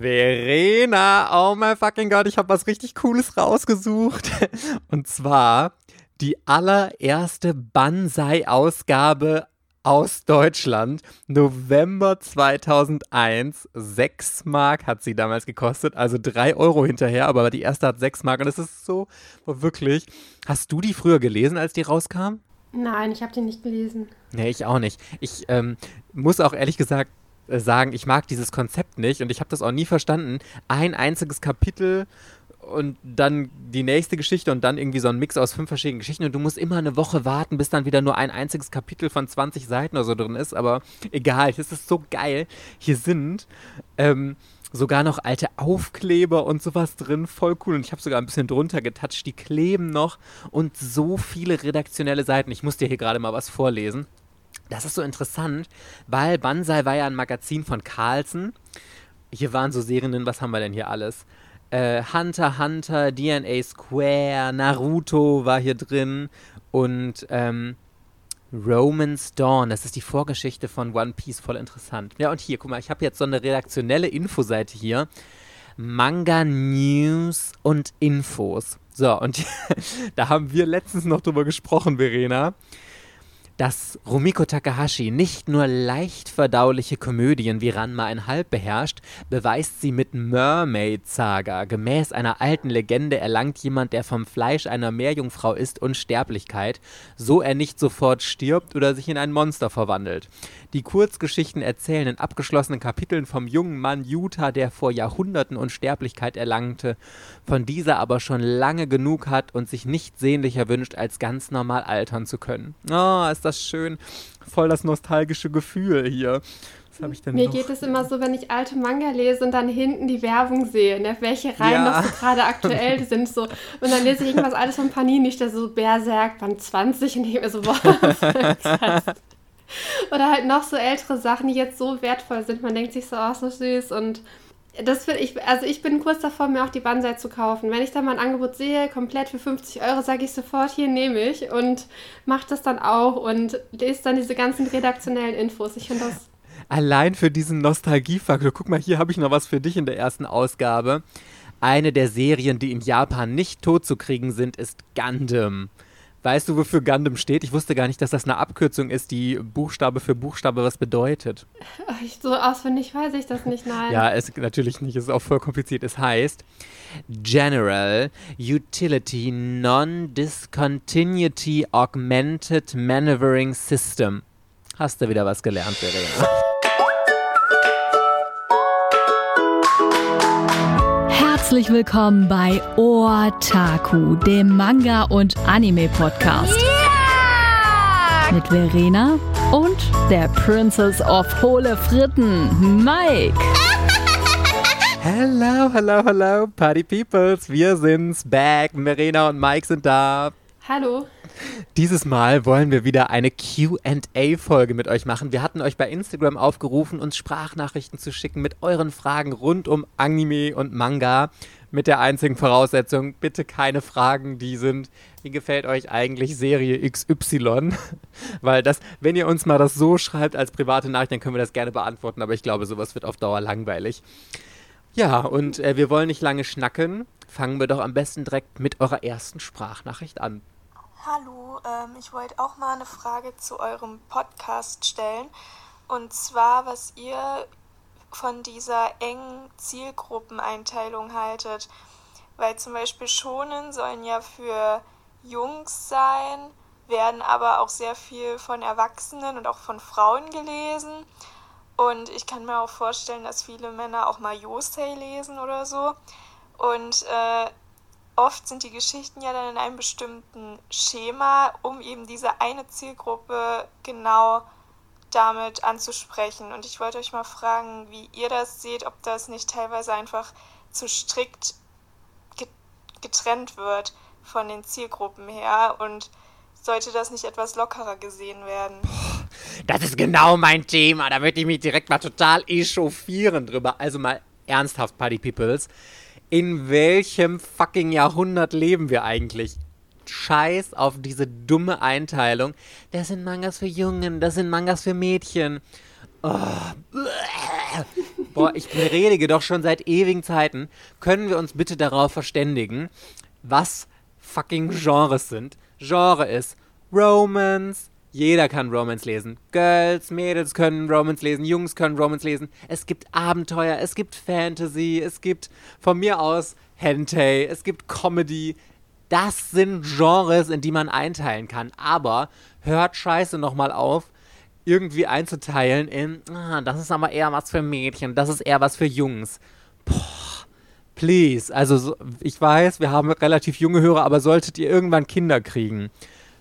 Verena, oh mein fucking Gott, ich habe was richtig Cooles rausgesucht. Und zwar die allererste Banzai-Ausgabe aus Deutschland. November 2001. 6 Mark hat sie damals gekostet. Also 3 Euro hinterher, aber die erste hat 6 Mark. Und das ist so, wirklich. Hast du die früher gelesen, als die rauskam? Nein, ich habe die nicht gelesen. Nee, ich auch nicht. Ich ähm, muss auch ehrlich gesagt sagen, ich mag dieses Konzept nicht und ich habe das auch nie verstanden. Ein einziges Kapitel und dann die nächste Geschichte und dann irgendwie so ein Mix aus fünf verschiedenen Geschichten und du musst immer eine Woche warten, bis dann wieder nur ein einziges Kapitel von 20 Seiten oder so drin ist, aber egal, es ist so geil. Hier sind ähm, sogar noch alte Aufkleber und sowas drin, voll cool und ich habe sogar ein bisschen drunter getatscht, die kleben noch und so viele redaktionelle Seiten. Ich muss dir hier gerade mal was vorlesen. Das ist so interessant, weil Banzai war ja ein Magazin von Carlsen. Hier waren so Serien, was haben wir denn hier alles? Äh, Hunter Hunter, DNA Square, Naruto war hier drin und ähm, Roman's Dawn, das ist die Vorgeschichte von One Piece, voll interessant. Ja, und hier, guck mal, ich habe jetzt so eine redaktionelle Infoseite hier. Manga News und Infos. So, und da haben wir letztens noch drüber gesprochen, Verena dass Rumiko Takahashi nicht nur leicht verdauliche Komödien wie Ranma ein Halb beherrscht, beweist sie mit Mermaid Saga. Gemäß einer alten Legende erlangt jemand, der vom Fleisch einer Meerjungfrau ist, Unsterblichkeit, so er nicht sofort stirbt oder sich in ein Monster verwandelt. Die Kurzgeschichten erzählen in abgeschlossenen Kapiteln vom jungen Mann Yuta, der vor Jahrhunderten Unsterblichkeit erlangte, von dieser aber schon lange genug hat und sich nicht sehnlicher wünscht, als ganz normal altern zu können. Oh, ist das schön. Voll das nostalgische Gefühl hier. Mir noch? geht es immer so, wenn ich alte Manga lese und dann hinten die Werbung sehe, ne, welche Reihen ja. noch so gerade aktuell sind. So. Und dann lese ich irgendwas alles von Panini, der so Berserk, Band 20 und ich mir so, boah, krass. Oder halt noch so ältere Sachen, die jetzt so wertvoll sind. Man denkt sich so, oh, so süß. Und das finde ich, also ich bin kurz davor, mir auch die Banzai zu kaufen. Wenn ich dann mal ein Angebot sehe, komplett für 50 Euro, sage ich sofort, hier nehme ich und mache das dann auch und lese dann diese ganzen redaktionellen Infos. Ich finde das. Allein für diesen Nostalgiefaktor. Guck mal, hier habe ich noch was für dich in der ersten Ausgabe. Eine der Serien, die in Japan nicht tot zu kriegen sind, ist Gundam. Weißt du, wofür Gundam steht? Ich wusste gar nicht, dass das eine Abkürzung ist, die Buchstabe für Buchstabe was bedeutet. Ich, so auswendig weiß ich das nicht, nein. Ja, es, natürlich nicht. Es ist auch voll kompliziert. Es heißt General Utility Non-Discontinuity Augmented Maneuvering System. Hast du wieder was gelernt, Verena? Herzlich willkommen bei Otaku, dem Manga- und Anime-Podcast. Yeah! Mit Verena und der Princess of Hohle Fritten, Mike. Hello, hello, hello, Party Peoples. Wir sind's back. Verena und Mike sind da. Hallo. Dieses Mal wollen wir wieder eine QA-Folge mit euch machen. Wir hatten euch bei Instagram aufgerufen, uns Sprachnachrichten zu schicken mit euren Fragen rund um Anime und Manga. Mit der einzigen Voraussetzung, bitte keine Fragen, die sind, wie gefällt euch eigentlich Serie XY? Weil das, wenn ihr uns mal das so schreibt als private Nachricht, dann können wir das gerne beantworten, aber ich glaube, sowas wird auf Dauer langweilig. Ja, und äh, wir wollen nicht lange schnacken. Fangen wir doch am besten direkt mit eurer ersten Sprachnachricht an. Hallo, ähm, ich wollte auch mal eine Frage zu eurem Podcast stellen. Und zwar, was ihr von dieser engen Zielgruppeneinteilung haltet. Weil zum Beispiel Schonen sollen ja für Jungs sein, werden aber auch sehr viel von Erwachsenen und auch von Frauen gelesen. Und ich kann mir auch vorstellen, dass viele Männer auch mal Yosei lesen oder so. Und äh, oft sind die Geschichten ja dann in einem bestimmten Schema, um eben diese eine Zielgruppe genau damit anzusprechen. Und ich wollte euch mal fragen, wie ihr das seht, ob das nicht teilweise einfach zu strikt getrennt wird von den Zielgruppen her und sollte das nicht etwas lockerer gesehen werden? Das ist genau mein Thema. Da möchte ich mich direkt mal total echauffieren drüber. Also mal ernsthaft, Party Peoples in welchem fucking Jahrhundert leben wir eigentlich? Scheiß auf diese dumme Einteilung. Das sind Mangas für Jungen, das sind Mangas für Mädchen. Oh. Boah, ich predige doch schon seit ewigen Zeiten. Können wir uns bitte darauf verständigen, was fucking Genres sind? Genre ist Romance. Jeder kann Romance lesen. Girls, Mädels können Romance lesen, Jungs können Romance lesen. Es gibt Abenteuer, es gibt Fantasy, es gibt von mir aus Hentai, es gibt Comedy. Das sind Genres, in die man einteilen kann. Aber hört Scheiße nochmal auf, irgendwie einzuteilen in, ah, das ist aber eher was für Mädchen, das ist eher was für Jungs. Boah, please. Also, so, ich weiß, wir haben relativ junge Hörer, aber solltet ihr irgendwann Kinder kriegen,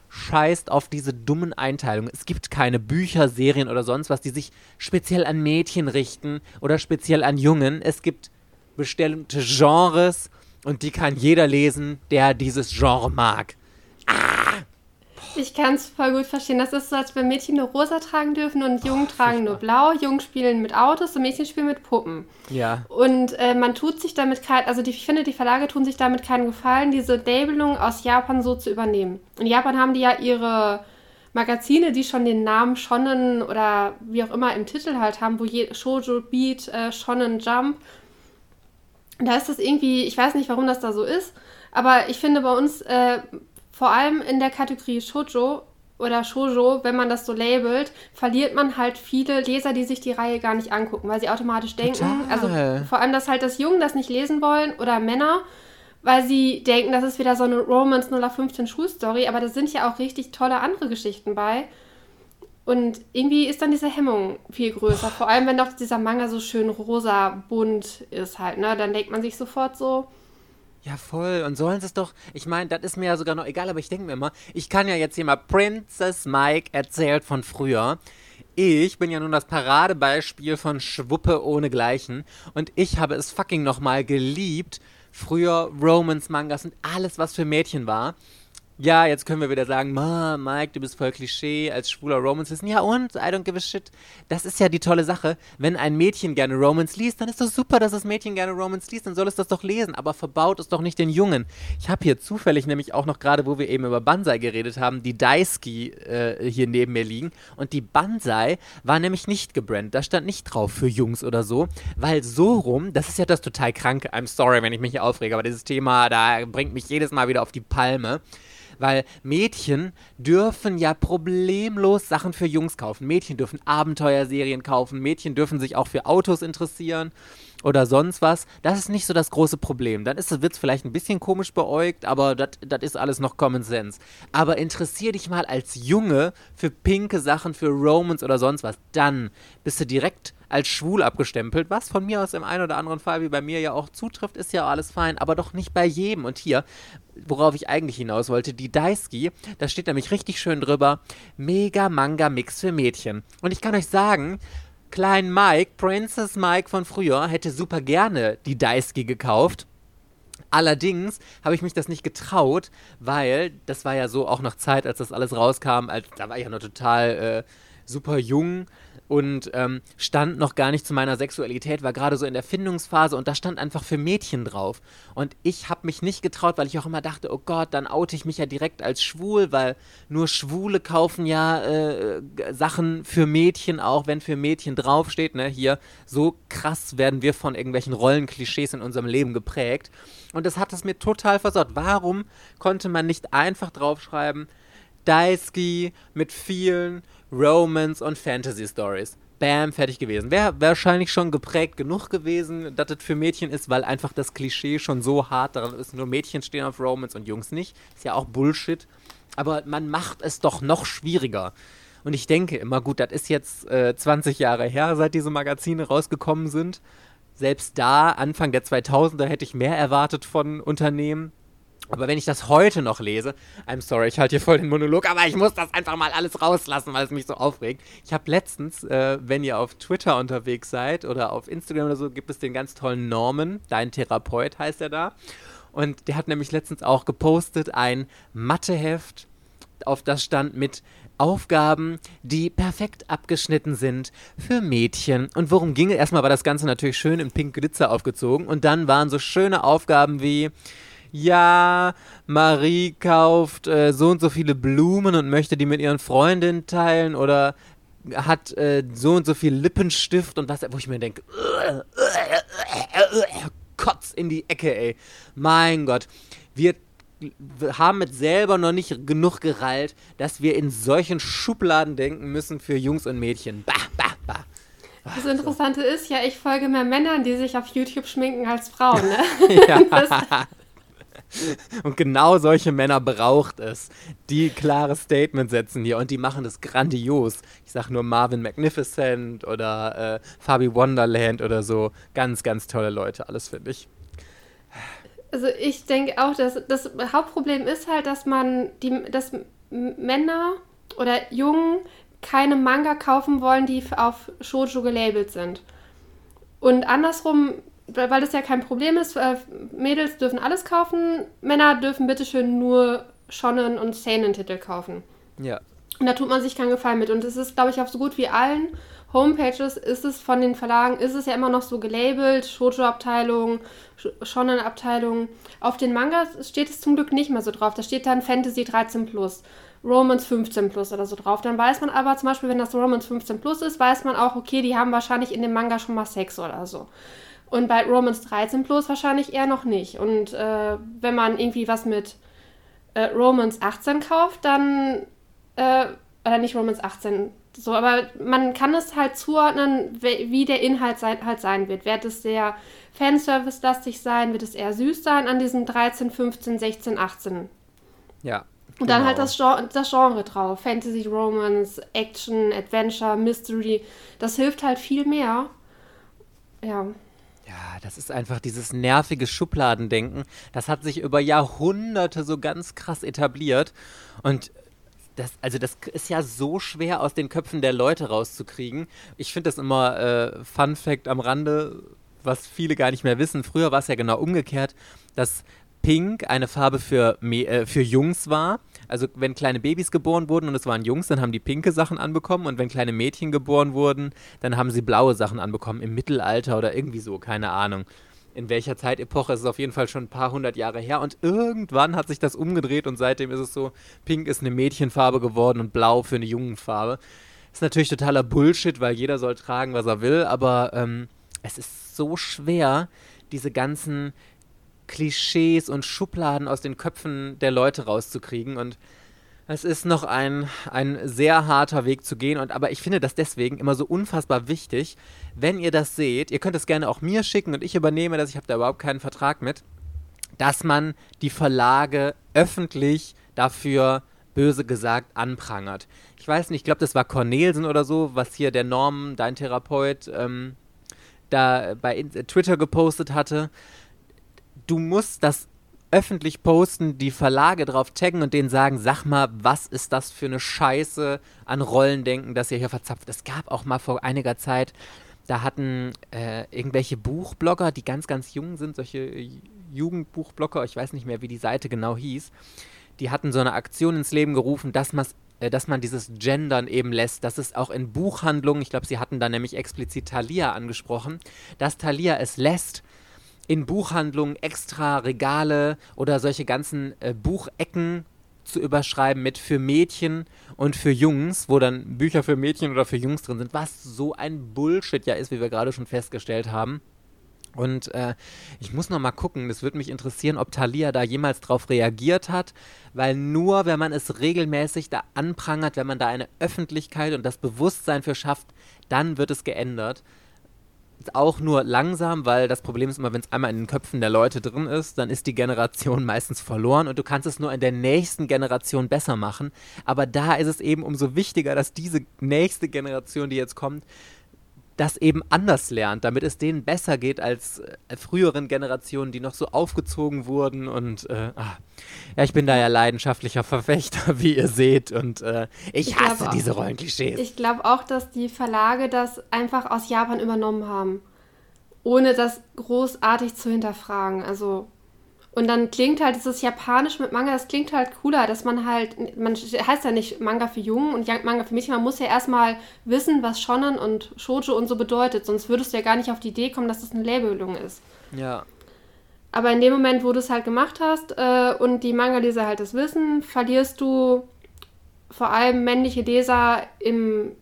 scheißt auf diese dummen Einteilungen. Es gibt keine Bücher, Serien oder sonst was, die sich speziell an Mädchen richten oder speziell an Jungen. Es gibt bestimmte Genres und die kann jeder lesen, der dieses Genre mag. Ich kann es voll gut verstehen. Das ist so, als wenn Mädchen nur rosa tragen dürfen und Jungen oh, tragen nur blau. Jungen spielen mit Autos und Mädchen spielen mit Puppen. Ja. Und äh, man tut sich damit kein, also die, ich finde, die Verlage tun sich damit keinen Gefallen, diese Labelung aus Japan so zu übernehmen. In Japan haben die ja ihre Magazine, die schon den Namen Shonen oder wie auch immer im Titel halt haben, wo je, Shoujo Beat, äh, Shonen Jump. Da ist das irgendwie, ich weiß nicht, warum das da so ist, aber ich finde bei uns äh, vor allem in der Kategorie Shoujo oder Shoujo, wenn man das so labelt, verliert man halt viele Leser, die sich die Reihe gar nicht angucken, weil sie automatisch denken, Total. also vor allem, dass halt das Jungen das nicht lesen wollen oder Männer, weil sie denken, das ist wieder so eine Romance 015 Schulstory, aber da sind ja auch richtig tolle andere Geschichten bei. Und irgendwie ist dann diese Hemmung viel größer. Vor allem, wenn doch dieser Manga so schön rosa bunt ist halt, ne? Dann denkt man sich sofort so, ja, voll. Und sollen sie es doch. Ich meine, das ist mir ja sogar noch egal, aber ich denke mir immer, ich kann ja jetzt hier mal Princess Mike erzählt von früher. Ich bin ja nun das Paradebeispiel von Schwuppe ohnegleichen. Und ich habe es fucking nochmal geliebt. Früher Romance-Mangas und alles, was für Mädchen war. Ja, jetzt können wir wieder sagen, Ma, Mike, du bist voll Klischee als schwuler Romance wissen. Ja und? I don't give a shit. Das ist ja die tolle Sache. Wenn ein Mädchen gerne Romance liest, dann ist das super, dass das Mädchen gerne Romance liest. Dann soll es das doch lesen. Aber verbaut es doch nicht den Jungen. Ich habe hier zufällig nämlich auch noch gerade, wo wir eben über Banzai geredet haben, die Daisuki äh, hier neben mir liegen. Und die Banzai war nämlich nicht gebrannt. Da stand nicht drauf für Jungs oder so. Weil so rum, das ist ja das total kranke. I'm sorry, wenn ich mich hier aufrege, aber dieses Thema, da bringt mich jedes Mal wieder auf die Palme weil Mädchen dürfen ja problemlos Sachen für Jungs kaufen. Mädchen dürfen Abenteuerserien kaufen, Mädchen dürfen sich auch für Autos interessieren oder sonst was. Das ist nicht so das große Problem. Dann wird es vielleicht ein bisschen komisch beäugt, aber das ist alles noch Common Sense. Aber interessier dich mal als Junge für pinke Sachen, für Romans oder sonst was. Dann bist du direkt als schwul abgestempelt, was von mir aus im einen oder anderen Fall, wie bei mir ja auch zutrifft, ist ja alles fein, aber doch nicht bei jedem. Und hier, worauf ich eigentlich hinaus wollte, die Daisuki, da steht nämlich richtig schön drüber, Mega Manga Mix für Mädchen. Und ich kann euch sagen, Klein Mike, Princess Mike von früher, hätte super gerne die Daisuki gekauft. Allerdings habe ich mich das nicht getraut, weil das war ja so auch noch Zeit, als das alles rauskam, als, da war ich ja noch total äh, super jung und ähm, stand noch gar nicht zu meiner Sexualität, war gerade so in der Findungsphase und da stand einfach für Mädchen drauf. Und ich habe mich nicht getraut, weil ich auch immer dachte, oh Gott, dann oute ich mich ja direkt als schwul, weil nur Schwule kaufen ja äh, Sachen für Mädchen, auch wenn für Mädchen draufsteht. Ne? Hier, so krass werden wir von irgendwelchen Rollenklischees in unserem Leben geprägt. Und das hat es mir total versaut. Warum konnte man nicht einfach draufschreiben, Daisuki mit vielen Romance und Fantasy Stories. Bam, fertig gewesen. Wäre wahrscheinlich schon geprägt genug gewesen, dass das für Mädchen ist, weil einfach das Klischee schon so hart daran ist, nur Mädchen stehen auf Romance und Jungs nicht. Ist ja auch Bullshit. Aber man macht es doch noch schwieriger. Und ich denke immer, gut, das ist jetzt äh, 20 Jahre her, seit diese Magazine rausgekommen sind. Selbst da, Anfang der 2000er, hätte ich mehr erwartet von Unternehmen. Aber wenn ich das heute noch lese, I'm sorry, ich halte hier voll den Monolog, aber ich muss das einfach mal alles rauslassen, weil es mich so aufregt. Ich habe letztens, äh, wenn ihr auf Twitter unterwegs seid oder auf Instagram oder so, gibt es den ganz tollen Norman, dein Therapeut heißt er da. Und der hat nämlich letztens auch gepostet ein Matheheft, auf das stand mit Aufgaben, die perfekt abgeschnitten sind für Mädchen. Und worum ging es? Erstmal war das Ganze natürlich schön in pink Glitzer aufgezogen und dann waren so schöne Aufgaben wie ja, Marie kauft äh, so und so viele Blumen und möchte die mit ihren Freundinnen teilen oder hat äh, so und so viel Lippenstift und was, wo ich mir denke, Kotz in die Ecke, ey. Mein Gott. Wir haben mit selber noch nicht genug gerallt, dass wir in solchen Schubladen denken müssen für Jungs und Mädchen. Bah, bah, bah. Das Interessante ist ja, ich folge mehr Männern, die sich auf YouTube schminken als Frauen. Ne? ja. Und genau solche Männer braucht es, die klare Statements setzen hier und die machen das grandios. Ich sag nur Marvin Magnificent oder äh, Fabi Wonderland oder so. Ganz, ganz tolle Leute, alles finde ich. Also ich denke auch, dass das Hauptproblem ist halt, dass man die, dass Männer oder Jungen keine Manga kaufen wollen, die auf Shoujo gelabelt sind. Und andersrum weil das ja kein Problem ist, äh, Mädels dürfen alles kaufen, Männer dürfen bitteschön nur Shonen und Seinen-Titel kaufen. Ja. Und da tut man sich keinen Gefallen mit. Und es ist, glaube ich, auf so gut wie allen Homepages ist es von den Verlagen, ist es ja immer noch so gelabelt, Shoujo-Abteilung, Shonen-Abteilung. Auf den Mangas steht es zum Glück nicht mehr so drauf. Da steht dann Fantasy 13 plus, Romance 15 plus oder so drauf. Dann weiß man aber zum Beispiel, wenn das Romance 15 plus ist, weiß man auch, okay, die haben wahrscheinlich in dem Manga schon mal Sex oder so. Und bei Romans 13 Plus wahrscheinlich eher noch nicht. Und äh, wenn man irgendwie was mit äh, Romans 18 kauft, dann, äh, oder nicht Romans 18, so, aber man kann es halt zuordnen, wie der Inhalt sein, halt sein wird. Wird es sehr Fanservice-lastig sein? Wird es eher süß sein an diesen 13, 15, 16, 18? Ja. Und dann halt genau. das Genre, das Genre drauf. Fantasy, Romance, Action, Adventure, Mystery. Das hilft halt viel mehr. Ja. Ja, das ist einfach dieses nervige Schubladendenken. Das hat sich über Jahrhunderte so ganz krass etabliert. Und das, also das ist ja so schwer aus den Köpfen der Leute rauszukriegen. Ich finde das immer äh, Fun Fact am Rande, was viele gar nicht mehr wissen. Früher war es ja genau umgekehrt, dass Pink eine Farbe für, äh, für Jungs war also wenn kleine Babys geboren wurden und es waren Jungs, dann haben die pinke Sachen anbekommen und wenn kleine Mädchen geboren wurden, dann haben sie blaue Sachen anbekommen im Mittelalter oder irgendwie so, keine Ahnung. In welcher Zeitepoche ist es auf jeden Fall schon ein paar hundert Jahre her und irgendwann hat sich das umgedreht und seitdem ist es so, pink ist eine Mädchenfarbe geworden und blau für eine Jungenfarbe. Ist natürlich totaler Bullshit, weil jeder soll tragen, was er will, aber ähm, es ist so schwer, diese ganzen Klischees und Schubladen aus den Köpfen der Leute rauszukriegen. Und es ist noch ein, ein sehr harter Weg zu gehen. Und, aber ich finde das deswegen immer so unfassbar wichtig, wenn ihr das seht, ihr könnt es gerne auch mir schicken und ich übernehme das, ich habe da überhaupt keinen Vertrag mit, dass man die Verlage öffentlich dafür böse gesagt anprangert. Ich weiß nicht, ich glaube, das war Cornelsen oder so, was hier der Norm, dein Therapeut, ähm, da bei Twitter gepostet hatte du musst das öffentlich posten, die Verlage drauf taggen und denen sagen, sag mal, was ist das für eine Scheiße an Rollendenken, das ihr hier verzapft. Es gab auch mal vor einiger Zeit, da hatten äh, irgendwelche Buchblogger, die ganz, ganz jung sind, solche Jugendbuchblogger, ich weiß nicht mehr, wie die Seite genau hieß, die hatten so eine Aktion ins Leben gerufen, dass man äh, dass man dieses Gendern eben lässt, dass es auch in Buchhandlungen, ich glaube, sie hatten da nämlich explizit Thalia angesprochen, dass Thalia es lässt, in Buchhandlungen extra Regale oder solche ganzen äh, Buchecken zu überschreiben mit für Mädchen und für Jungs, wo dann Bücher für Mädchen oder für Jungs drin sind, was so ein Bullshit ja ist, wie wir gerade schon festgestellt haben. Und äh, ich muss noch mal gucken, das würde mich interessieren, ob Thalia da jemals drauf reagiert hat, weil nur wenn man es regelmäßig da anprangert, wenn man da eine Öffentlichkeit und das Bewusstsein für schafft, dann wird es geändert auch nur langsam, weil das Problem ist immer, wenn es einmal in den Köpfen der Leute drin ist, dann ist die Generation meistens verloren und du kannst es nur in der nächsten Generation besser machen. Aber da ist es eben umso wichtiger, dass diese nächste Generation, die jetzt kommt, das eben anders lernt, damit es denen besser geht als äh, früheren Generationen, die noch so aufgezogen wurden. Und äh, ah. ja, ich bin da ja leidenschaftlicher Verfechter, wie ihr seht. Und äh, ich, ich, hasse auch, diese Rollenklischees. Ich glaube auch, dass die Verlage das einfach aus Japan übernommen haben, ohne das großartig zu hinterfragen. Also und dann klingt halt dieses Japanisch mit Manga, das klingt halt cooler, dass man halt, man heißt ja nicht Manga für Jungen und Manga für Mädchen, man muss ja erstmal wissen, was Shonen und Shoujo und so bedeutet, sonst würdest du ja gar nicht auf die Idee kommen, dass das eine Labelung ist. Ja. Aber in dem Moment, wo du es halt gemacht hast äh, und die Manga-Leser halt das wissen, verlierst du vor allem männliche Leser im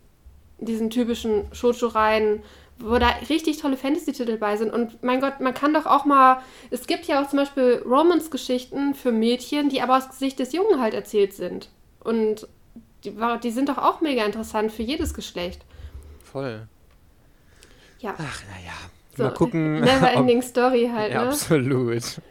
diesen typischen Shoujo-Reihen, wo da richtig tolle Fantasy-Titel bei sind. Und mein Gott, man kann doch auch mal. Es gibt ja auch zum Beispiel Romance-Geschichten für Mädchen, die aber aus Gesicht des Jungen halt erzählt sind. Und die, die sind doch auch mega interessant für jedes Geschlecht. Voll. Ja. Ach, naja. So, mal gucken. Never ending story halt, ja, ne? Absolut.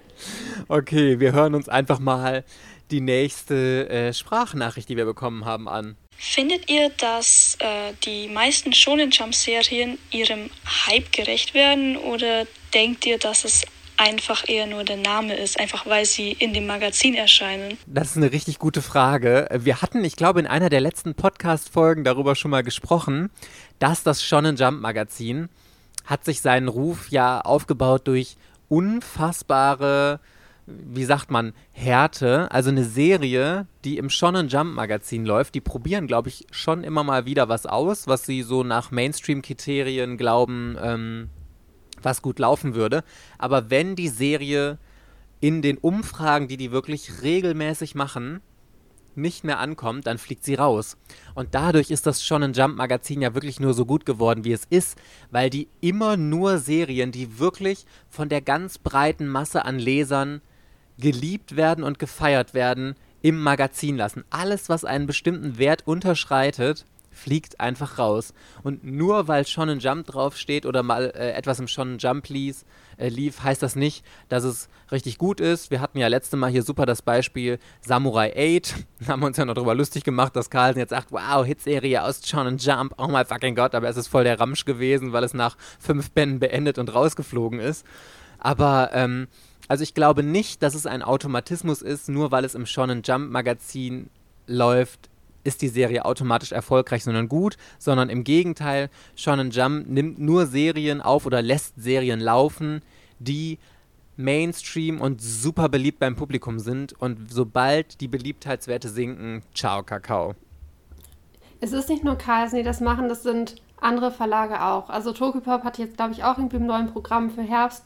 Okay, wir hören uns einfach mal die nächste äh, Sprachnachricht, die wir bekommen haben, an. Findet ihr, dass äh, die meisten Shonen Jump Serien ihrem Hype gerecht werden oder denkt ihr, dass es einfach eher nur der Name ist, einfach weil sie in dem Magazin erscheinen? Das ist eine richtig gute Frage. Wir hatten, ich glaube, in einer der letzten Podcast-Folgen darüber schon mal gesprochen, dass das Shonen Jump Magazin hat sich seinen Ruf ja aufgebaut durch unfassbare wie sagt man, Härte, also eine Serie, die im Shonen Jump Magazin läuft, die probieren, glaube ich, schon immer mal wieder was aus, was sie so nach Mainstream-Kriterien glauben, ähm, was gut laufen würde. Aber wenn die Serie in den Umfragen, die die wirklich regelmäßig machen, nicht mehr ankommt, dann fliegt sie raus. Und dadurch ist das Shonen Jump Magazin ja wirklich nur so gut geworden, wie es ist, weil die immer nur Serien, die wirklich von der ganz breiten Masse an Lesern geliebt werden und gefeiert werden, im Magazin lassen. Alles, was einen bestimmten Wert unterschreitet, fliegt einfach raus. Und nur weil Shonen Jump draufsteht oder mal äh, etwas im Shonen Jump lies, äh, lief, heißt das nicht, dass es richtig gut ist. Wir hatten ja letzte Mal hier super das Beispiel Samurai 8. Da haben wir uns ja noch darüber lustig gemacht, dass Carlsen jetzt sagt, wow, Hitserie aus Shonen Jump, oh my fucking Gott, aber es ist voll der Ramsch gewesen, weil es nach fünf Bänden beendet und rausgeflogen ist. Aber ähm, also ich glaube nicht, dass es ein Automatismus ist, nur weil es im Shonen Jump Magazin läuft, ist die Serie automatisch erfolgreich, sondern gut, sondern im Gegenteil, Shonen Jump nimmt nur Serien auf oder lässt Serien laufen, die Mainstream und super beliebt beim Publikum sind und sobald die Beliebtheitswerte sinken, ciao Kakao. Es ist nicht nur Carlsen, die das machen, das sind andere Verlage auch. Also Tokyopop hat jetzt, glaube ich, auch irgendwie im neuen Programm für Herbst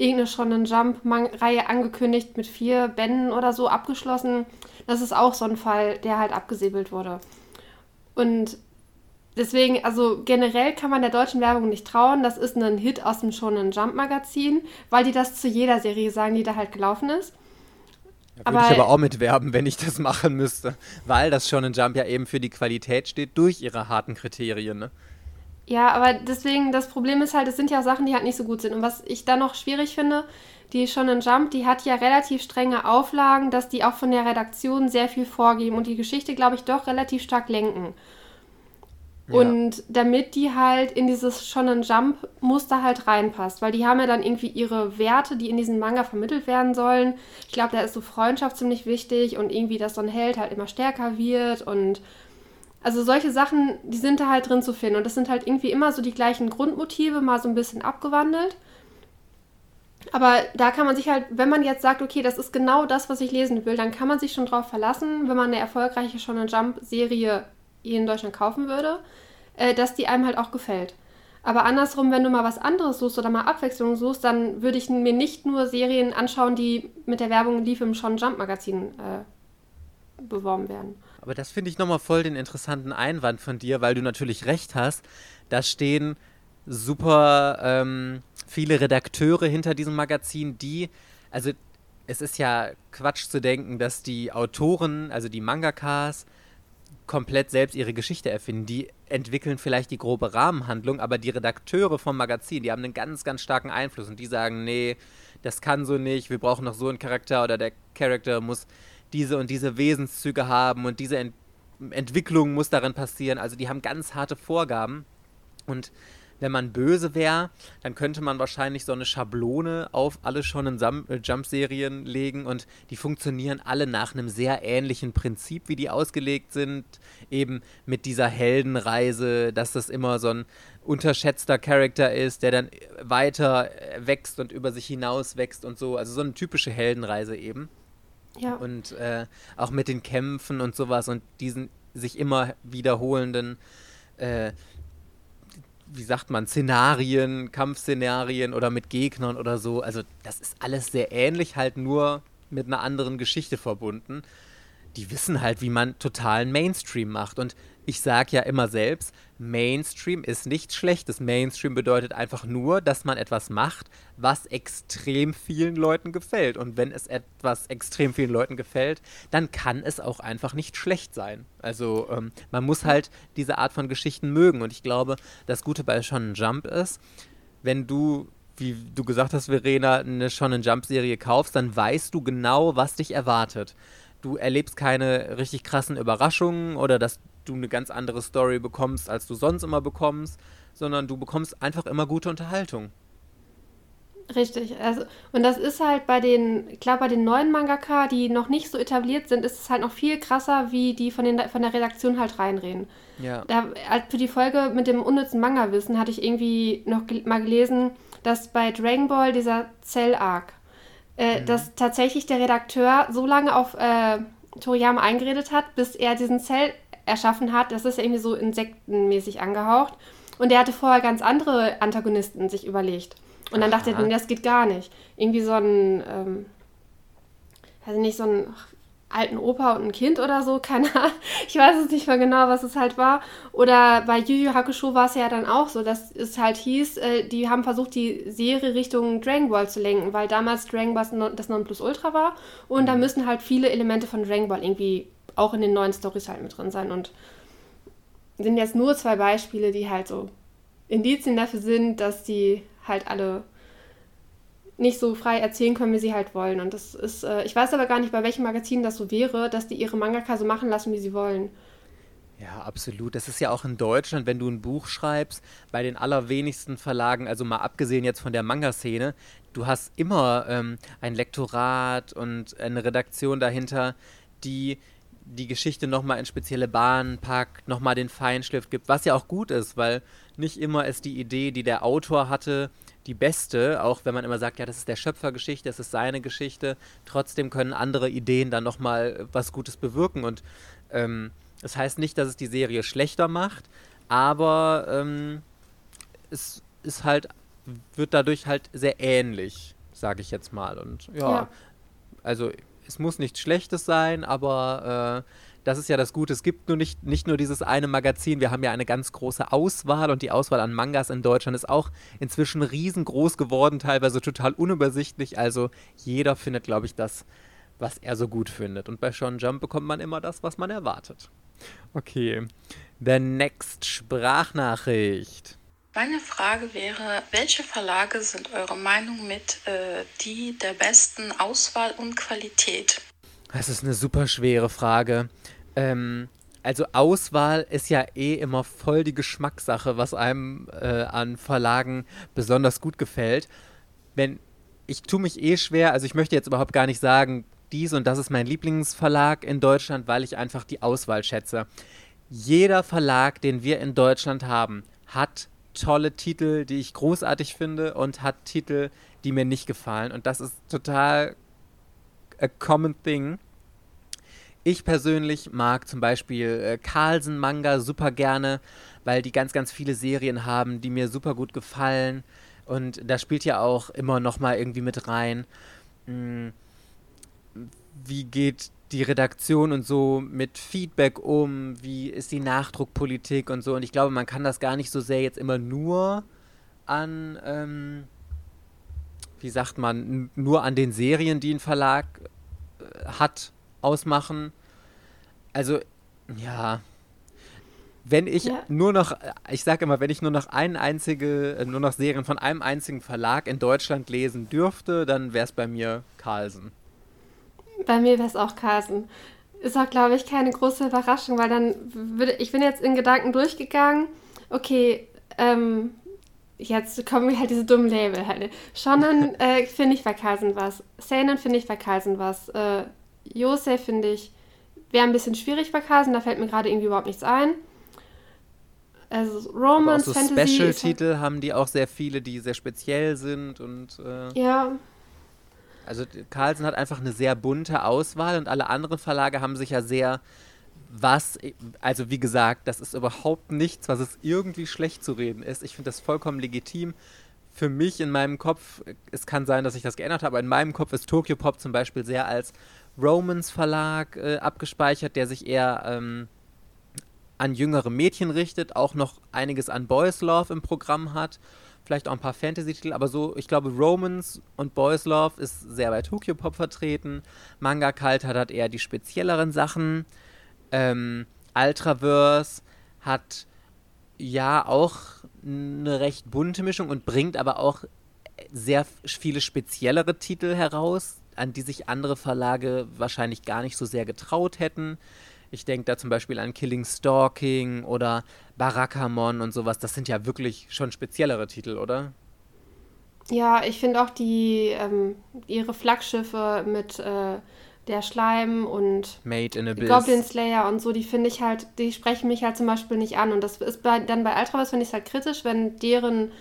irgendeine Shonen Jump-Reihe angekündigt mit vier Bänden oder so abgeschlossen. Das ist auch so ein Fall, der halt abgesäbelt wurde. Und deswegen, also generell kann man der deutschen Werbung nicht trauen. Das ist ein Hit aus dem Shonen Jump Magazin, weil die das zu jeder Serie sagen, die da halt gelaufen ist. Da würde ich aber auch mitwerben, wenn ich das machen müsste. Weil das Shonen Jump ja eben für die Qualität steht durch ihre harten Kriterien, ne? Ja, aber deswegen, das Problem ist halt, es sind ja Sachen, die halt nicht so gut sind. Und was ich da noch schwierig finde, die Shonen Jump, die hat ja relativ strenge Auflagen, dass die auch von der Redaktion sehr viel vorgeben und die Geschichte, glaube ich, doch relativ stark lenken. Ja. Und damit die halt in dieses Shonen Jump Muster halt reinpasst, weil die haben ja dann irgendwie ihre Werte, die in diesem Manga vermittelt werden sollen. Ich glaube, da ist so Freundschaft ziemlich wichtig und irgendwie, dass so ein Held halt immer stärker wird und also solche Sachen, die sind da halt drin zu finden. Und das sind halt irgendwie immer so die gleichen Grundmotive, mal so ein bisschen abgewandelt. Aber da kann man sich halt, wenn man jetzt sagt, okay, das ist genau das, was ich lesen will, dann kann man sich schon drauf verlassen, wenn man eine erfolgreiche Shonen Jump-Serie hier in Deutschland kaufen würde, äh, dass die einem halt auch gefällt. Aber andersrum, wenn du mal was anderes suchst oder mal Abwechslung suchst, dann würde ich mir nicht nur Serien anschauen, die mit der Werbung lief im Shonen Jump Magazin äh, beworben werden. Aber das finde ich nochmal voll den interessanten Einwand von dir, weil du natürlich recht hast. Da stehen super ähm, viele Redakteure hinter diesem Magazin, die, also es ist ja Quatsch zu denken, dass die Autoren, also die Mangakas, komplett selbst ihre Geschichte erfinden. Die entwickeln vielleicht die grobe Rahmenhandlung, aber die Redakteure vom Magazin, die haben einen ganz, ganz starken Einfluss und die sagen, nee, das kann so nicht, wir brauchen noch so einen Charakter oder der Charakter muss diese und diese Wesenszüge haben und diese Ent Entwicklung muss darin passieren. Also die haben ganz harte Vorgaben. Und wenn man böse wäre, dann könnte man wahrscheinlich so eine Schablone auf alle schon in äh, Jump-Serien legen und die funktionieren alle nach einem sehr ähnlichen Prinzip, wie die ausgelegt sind. Eben mit dieser Heldenreise, dass das immer so ein unterschätzter Charakter ist, der dann weiter äh, wächst und über sich hinaus wächst und so. Also so eine typische Heldenreise eben. Ja. Und äh, auch mit den Kämpfen und sowas und diesen sich immer wiederholenden, äh, wie sagt man, Szenarien, Kampfszenarien oder mit Gegnern oder so. Also das ist alles sehr ähnlich, halt nur mit einer anderen Geschichte verbunden. Die wissen halt, wie man totalen Mainstream macht. Und ich sage ja immer selbst, Mainstream ist nichts Schlechtes. Mainstream bedeutet einfach nur, dass man etwas macht, was extrem vielen Leuten gefällt. Und wenn es etwas extrem vielen Leuten gefällt, dann kann es auch einfach nicht schlecht sein. Also ähm, man muss halt diese Art von Geschichten mögen. Und ich glaube, das Gute bei Shonen Jump ist, wenn du wie du gesagt hast, Verena, eine Shonen Jump Serie kaufst, dann weißt du genau, was dich erwartet. Du erlebst keine richtig krassen Überraschungen oder dass du eine ganz andere Story bekommst, als du sonst immer bekommst, sondern du bekommst einfach immer gute Unterhaltung. Richtig, also und das ist halt bei den, klar bei den neuen Mangaka, die noch nicht so etabliert sind, ist es halt noch viel krasser, wie die von, den, von der Redaktion halt reinreden. Ja. Da, für die Folge mit dem unnützen Manga-Wissen hatte ich irgendwie noch gel mal gelesen, dass bei Dragon Ball dieser Cell-Arc, äh, mhm. dass tatsächlich der Redakteur so lange auf äh, Toriyama eingeredet hat, bis er diesen Cell erschaffen hat. Das ist ja irgendwie so insektenmäßig angehaucht. Und er hatte vorher ganz andere Antagonisten sich überlegt. Und dann Aha. dachte er, das geht gar nicht. Irgendwie so ein, ähm, also nicht so ein alten Opa und ein Kind oder so, keine Ahnung. Ich weiß es nicht mehr genau, was es halt war. Oder bei Yu Yu Hakusho war es ja dann auch so, dass es halt hieß, äh, die haben versucht, die Serie Richtung Dragon Ball zu lenken, weil damals Dragon Ball das Nonplusultra war und mhm. da müssen halt viele Elemente von Dragon Ball irgendwie auch in den neuen Stories halt mit drin sein. Und sind jetzt nur zwei Beispiele, die halt so Indizien dafür sind, dass die halt alle nicht so frei erzählen können, wie sie halt wollen. Und das ist, äh, ich weiß aber gar nicht, bei welchem Magazin das so wäre, dass die ihre Mangaka so machen lassen, wie sie wollen. Ja, absolut. Das ist ja auch in Deutschland, wenn du ein Buch schreibst, bei den allerwenigsten Verlagen, also mal abgesehen jetzt von der Manga-Szene, du hast immer ähm, ein Lektorat und eine Redaktion dahinter, die die Geschichte nochmal in spezielle Bahnen packt, nochmal den Feinschliff gibt, was ja auch gut ist, weil nicht immer ist die Idee, die der Autor hatte, die beste, auch wenn man immer sagt, ja, das ist der Schöpfergeschichte, das ist seine Geschichte, trotzdem können andere Ideen dann nochmal was Gutes bewirken und ähm, das heißt nicht, dass es die Serie schlechter macht, aber ähm, es ist halt, wird dadurch halt sehr ähnlich, sage ich jetzt mal und ja. ja. also es muss nichts Schlechtes sein, aber äh, das ist ja das Gute. Es gibt nur nicht, nicht nur dieses eine Magazin, wir haben ja eine ganz große Auswahl und die Auswahl an Mangas in Deutschland ist auch inzwischen riesengroß geworden, teilweise total unübersichtlich. Also jeder findet, glaube ich, das, was er so gut findet. Und bei Sean Jump bekommt man immer das, was man erwartet. Okay. The next Sprachnachricht. Meine Frage wäre, welche Verlage sind eurer Meinung mit äh, die der besten Auswahl und Qualität? Das ist eine super schwere Frage. Ähm, also Auswahl ist ja eh immer voll die Geschmackssache, was einem äh, an Verlagen besonders gut gefällt. Wenn ich tue mich eh schwer, also ich möchte jetzt überhaupt gar nicht sagen, dies und das ist mein Lieblingsverlag in Deutschland, weil ich einfach die Auswahl schätze. Jeder Verlag, den wir in Deutschland haben, hat tolle Titel, die ich großartig finde und hat Titel, die mir nicht gefallen. Und das ist total a common thing. Ich persönlich mag zum Beispiel äh, Carlsen Manga super gerne, weil die ganz, ganz viele Serien haben, die mir super gut gefallen. Und da spielt ja auch immer noch mal irgendwie mit rein, mh, hm, wie geht die Redaktion und so mit Feedback um, wie ist die Nachdruckpolitik und so. Und ich glaube, man kann das gar nicht so sehr jetzt immer nur an, ähm, wie sagt man, nur an den Serien, die ein Verlag äh, hat, ausmachen. Also, ja. Wenn ich ja. nur noch, ich sage immer, wenn ich nur noch ein einzige, äh, nur noch Serien von einem einzigen Verlag in Deutschland lesen dürfte, dann wäre es bei mir Carlsen. Bei mir wäre es auch Carlsen. Ist auch, glaube ich, keine große Überraschung, weil dann würde, ich bin jetzt in Gedanken durchgegangen, okay, ähm, jetzt kommen halt diese dummen Label halt. Shonen äh, finde ich bei Carlsen was. Seinen finde ich bei Carlsen was. Äh, Yosei finde ich, wäre ein bisschen schwierig bei Carlsen, da fällt mir gerade irgendwie überhaupt nichts ein. Also Romance, Aber auch so Fantasy. Special-Titel haben die auch sehr viele, die sehr speziell sind und. Äh, ja. Also Carlsen hat einfach eine sehr bunte Auswahl und alle anderen Verlage haben sich ja sehr was, also wie gesagt, das ist überhaupt nichts, was es irgendwie schlecht zu reden ist. Ich finde das vollkommen legitim. Für mich in meinem Kopf, es kann sein, dass ich das geändert habe, aber in meinem Kopf ist Tokyo Pop zum Beispiel sehr als Romans Verlag äh, abgespeichert, der sich eher ähm, an jüngere Mädchen richtet, auch noch einiges an Boys Love im Programm hat. Vielleicht auch ein paar Fantasy-Titel, aber so, ich glaube, Romans und Boys Love ist sehr bei Tokyo Pop vertreten. Manga Kalt hat, hat eher die spezielleren Sachen. Ähm, Ultraverse hat ja auch eine recht bunte Mischung und bringt aber auch sehr viele speziellere Titel heraus, an die sich andere Verlage wahrscheinlich gar nicht so sehr getraut hätten. Ich denke da zum Beispiel an Killing Stalking oder Barakamon und sowas. Das sind ja wirklich schon speziellere Titel, oder? Ja, ich finde auch die ähm, ihre Flaggschiffe mit äh, der Schleim und Made in Abyss. Goblin Slayer und so, die finde ich halt, die sprechen mich halt zum Beispiel nicht an. Und das ist bei, dann bei Ultraverse finde ich es halt kritisch, wenn deren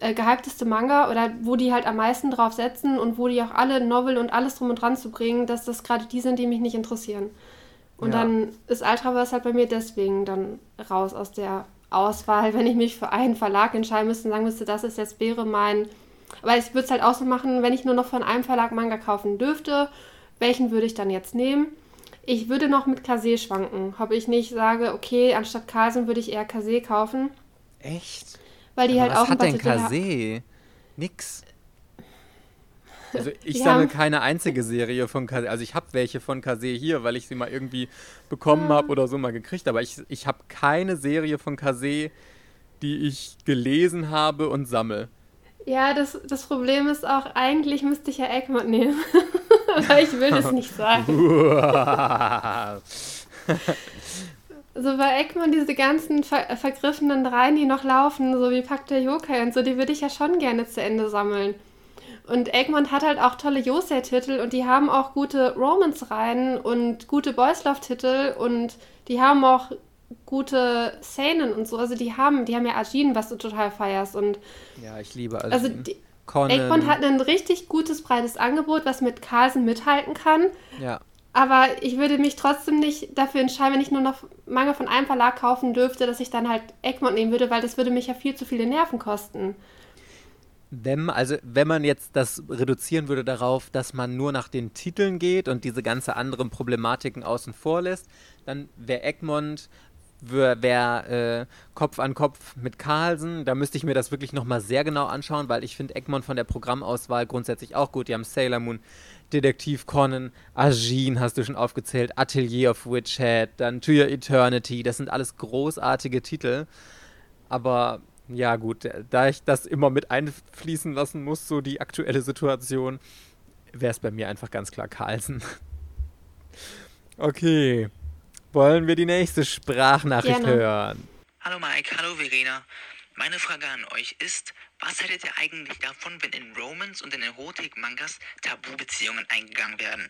äh, gehypteste Manga oder wo die halt am meisten drauf setzen und wo die auch alle Novel und alles drum und dran zu bringen, dass das gerade die sind, die mich nicht interessieren. Und ja. dann ist Ultraverse halt bei mir deswegen dann raus aus der Auswahl, wenn ich mich für einen Verlag entscheiden müsste und sagen müsste, das ist jetzt wäre mein. Aber ich würde es halt auch so machen, wenn ich nur noch von einem Verlag Manga kaufen dürfte, welchen würde ich dann jetzt nehmen? Ich würde noch mit Kase schwanken, ob ich nicht sage, okay, anstatt Carlsen würde ich eher Kase kaufen. Echt? Weil die Aber halt was auch hat denn Kase? Nix. Also ich sammle keine einzige Serie von Kase. Also ich habe welche von Kase hier, weil ich sie mal irgendwie bekommen Ah. habe oder so mal gekriegt. Aber ich, ich habe keine Serie von Kase, die ich gelesen habe und sammle. Ja, das, das Problem ist auch, eigentlich müsste ich ja Egmont nehmen. Aber ich will das nicht sagen. So bei Egmont diese ganzen ver vergriffenen Reihen, die noch laufen, so wie Pakt der Yokai und so, die würde ich ja schon gerne zu Ende sammeln. Und Egmont hat halt auch tolle Yosei-Titel und die haben auch gute Romance-Reihen und gute Boys Love-Titel und die haben auch gute Seinen und so. Also die haben, die haben ja Ajin, was du total feierst. Und ja, ich liebe also Ajin. die, Conan. Egmont hat ein richtig gutes, breites Angebot, was mit Carlsen mithalten kann. ja. Aber ich würde mich trotzdem nicht dafür entscheiden, wenn ich nur noch Manga von einem Verlag kaufen dürfte, dass ich dann halt Egmont nehmen würde, weil das würde mich ja viel zu viele Nerven kosten. Wenn, also wenn man jetzt das reduzieren würde darauf, dass man nur nach den Titeln geht und diese ganze anderen Problematiken außen vor lässt, dann wäre Egmont wäre wär, äh, Kopf an Kopf mit Carlsen. Da müsste ich mir das wirklich nochmal sehr genau anschauen, weil ich finde Egmont von der Programmauswahl grundsätzlich auch gut. Die haben Sailor Moon, Detektiv Conan, Ajin hast du schon aufgezählt, Atelier of Witch Hat, dann To Your Eternity. Das sind alles großartige Titel. Aber ja, gut, da ich das immer mit einfließen lassen muss, so die aktuelle Situation, wäre es bei mir einfach ganz klar Carlsen. Okay. Wollen wir die nächste Sprachnachricht Gerne. hören? Hallo Mike, hallo Verena. Meine Frage an euch ist, was haltet ihr eigentlich davon, wenn in Romans und in Erotik-Mangas Tabubeziehungen eingegangen werden?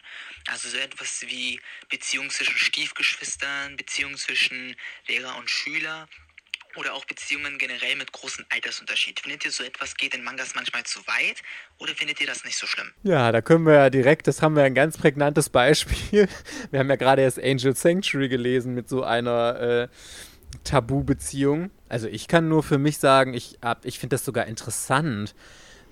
Also so etwas wie Beziehungen zwischen Stiefgeschwistern, Beziehungen zwischen Lehrer und Schüler oder auch Beziehungen generell mit großem Altersunterschied. Findet ihr so etwas geht in Mangas manchmal zu weit oder findet ihr das nicht so schlimm? Ja, da können wir ja direkt, das haben wir ein ganz prägnantes Beispiel. Wir haben ja gerade erst Angel Sanctuary gelesen mit so einer äh, Tabu-Beziehung. Also ich kann nur für mich sagen, ich, ich finde das sogar interessant,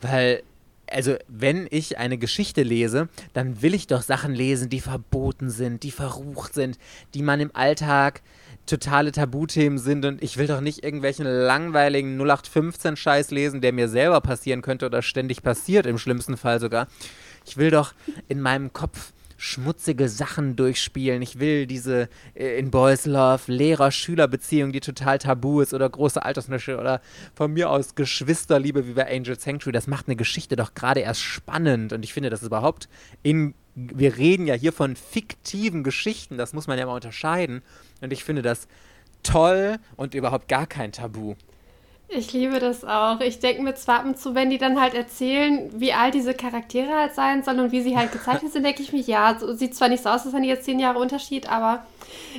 weil, also wenn ich eine Geschichte lese, dann will ich doch Sachen lesen, die verboten sind, die verrucht sind, die man im Alltag totale Tabuthemen sind und ich will doch nicht irgendwelchen langweiligen 0815-Scheiß lesen, der mir selber passieren könnte oder ständig passiert, im schlimmsten Fall sogar. Ich will doch in meinem Kopf schmutzige Sachen durchspielen. Ich will diese äh, in Boys Love Lehrer-Schüler-Beziehung, die total tabu ist oder große Altersunterschiede oder von mir aus Geschwisterliebe wie bei Angel Sanctuary. Das macht eine Geschichte doch gerade erst spannend und ich finde, das ist überhaupt in wir reden ja hier von fiktiven Geschichten, das muss man ja mal unterscheiden und ich finde das toll und überhaupt gar kein Tabu. Ich liebe das auch. Ich denke mir zwar ab und zu, wenn die dann halt erzählen, wie alt diese Charaktere halt sein sollen und wie sie halt gezeichnet sind, denke ich mir, ja, so, sieht zwar nicht so aus, als wenn die jetzt zehn Jahre Unterschied, aber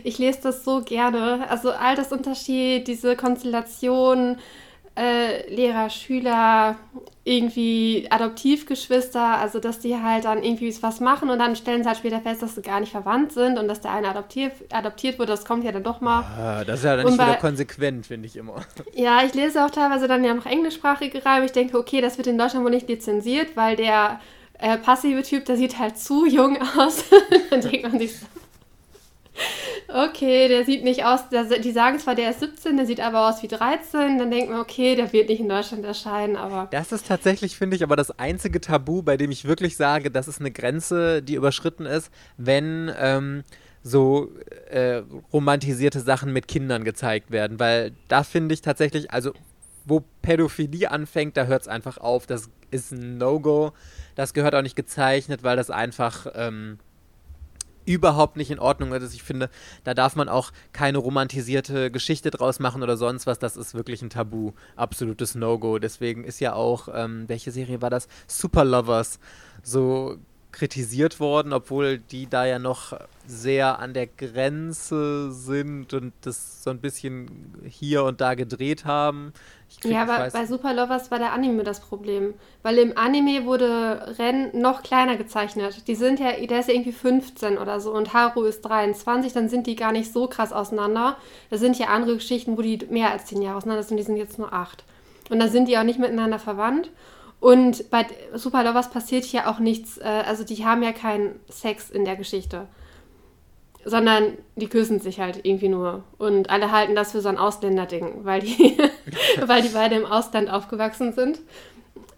ich lese das so gerne. Also Altersunterschied, diese Konstellation, äh, Lehrer, Schüler, irgendwie Adoptivgeschwister, also dass die halt dann irgendwie was machen und dann stellen sie halt später fest, dass sie gar nicht verwandt sind und dass der eine adoptiert, adoptiert wurde, das kommt ja dann doch mal. Ah, das ist ja dann Und nicht wieder bei- konsequent, finde ich immer. Ja, ich lese auch teilweise dann ja noch englischsprachige Reihen. Ich denke, okay, das wird in Deutschland wohl nicht lizenziert, weil der äh, passive Typ, der sieht halt zu jung aus. dann denkt man sich so. Okay, der sieht nicht aus, der, die sagen zwar, der ist 17, der sieht aber aus wie 13, dann denkt man, okay, der wird nicht in Deutschland erscheinen, aber. Das ist tatsächlich, finde ich, aber das einzige Tabu, bei dem ich wirklich sage, das ist eine Grenze, die überschritten ist, wenn ähm, so äh, romantisierte Sachen mit Kindern gezeigt werden, weil da finde ich tatsächlich, also wo Pädophilie anfängt, da hört es einfach auf. Das ist ein No-Go. Das gehört auch nicht gezeichnet, weil das einfach ähm, überhaupt nicht in Ordnung ist. Ich finde, da darf man auch keine romantisierte Geschichte draus machen oder sonst was. Das ist wirklich ein Tabu. Absolutes No-Go. Deswegen ist ja auch, ähm, welche Serie war das? Super Lovers. So kritisiert worden, obwohl die da ja noch sehr an der Grenze sind und das so ein bisschen hier und da gedreht haben. Krieg, ja, aber bei Super Lovers war der Anime das Problem. Weil im Anime wurde Ren noch kleiner gezeichnet. Die sind ja, der ist ja irgendwie 15 oder so und Haru ist 23, dann sind die gar nicht so krass auseinander. Da sind ja andere Geschichten, wo die mehr als 10 Jahre auseinander sind, die sind jetzt nur 8. Und dann sind die auch nicht miteinander verwandt. Und bei Super Lovers passiert hier auch nichts, äh, also die haben ja keinen Sex in der Geschichte. Sondern die küssen sich halt irgendwie nur. Und alle halten das für so ein Ausländerding, weil die, weil die beide im Ausland aufgewachsen sind.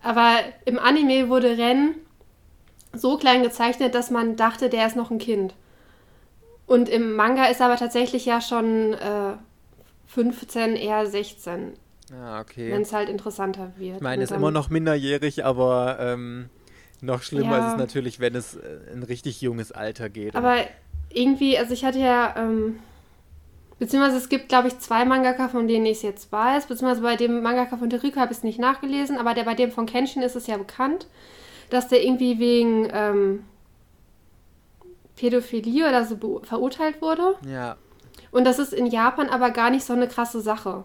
Aber im Anime wurde Ren so klein gezeichnet, dass man dachte, der ist noch ein Kind. Und im Manga ist er aber tatsächlich ja schon äh, 15, eher 16. Ah, okay. Wenn es halt interessanter wird. Ich meine, ist immer noch minderjährig, aber ähm, noch schlimmer ja. ist es natürlich, wenn es äh, ein richtig junges Alter geht. Aber irgendwie, also ich hatte ja, ähm, beziehungsweise es gibt, glaube ich, zwei Mangaka, von denen ich es jetzt weiß, beziehungsweise bei dem Mangaka von Terika habe ich es nicht nachgelesen, aber der bei dem von Kenshin ist es ja bekannt, dass der irgendwie wegen ähm, Pädophilie oder so verurteilt wurde. Ja. Und das ist in Japan aber gar nicht so eine krasse Sache.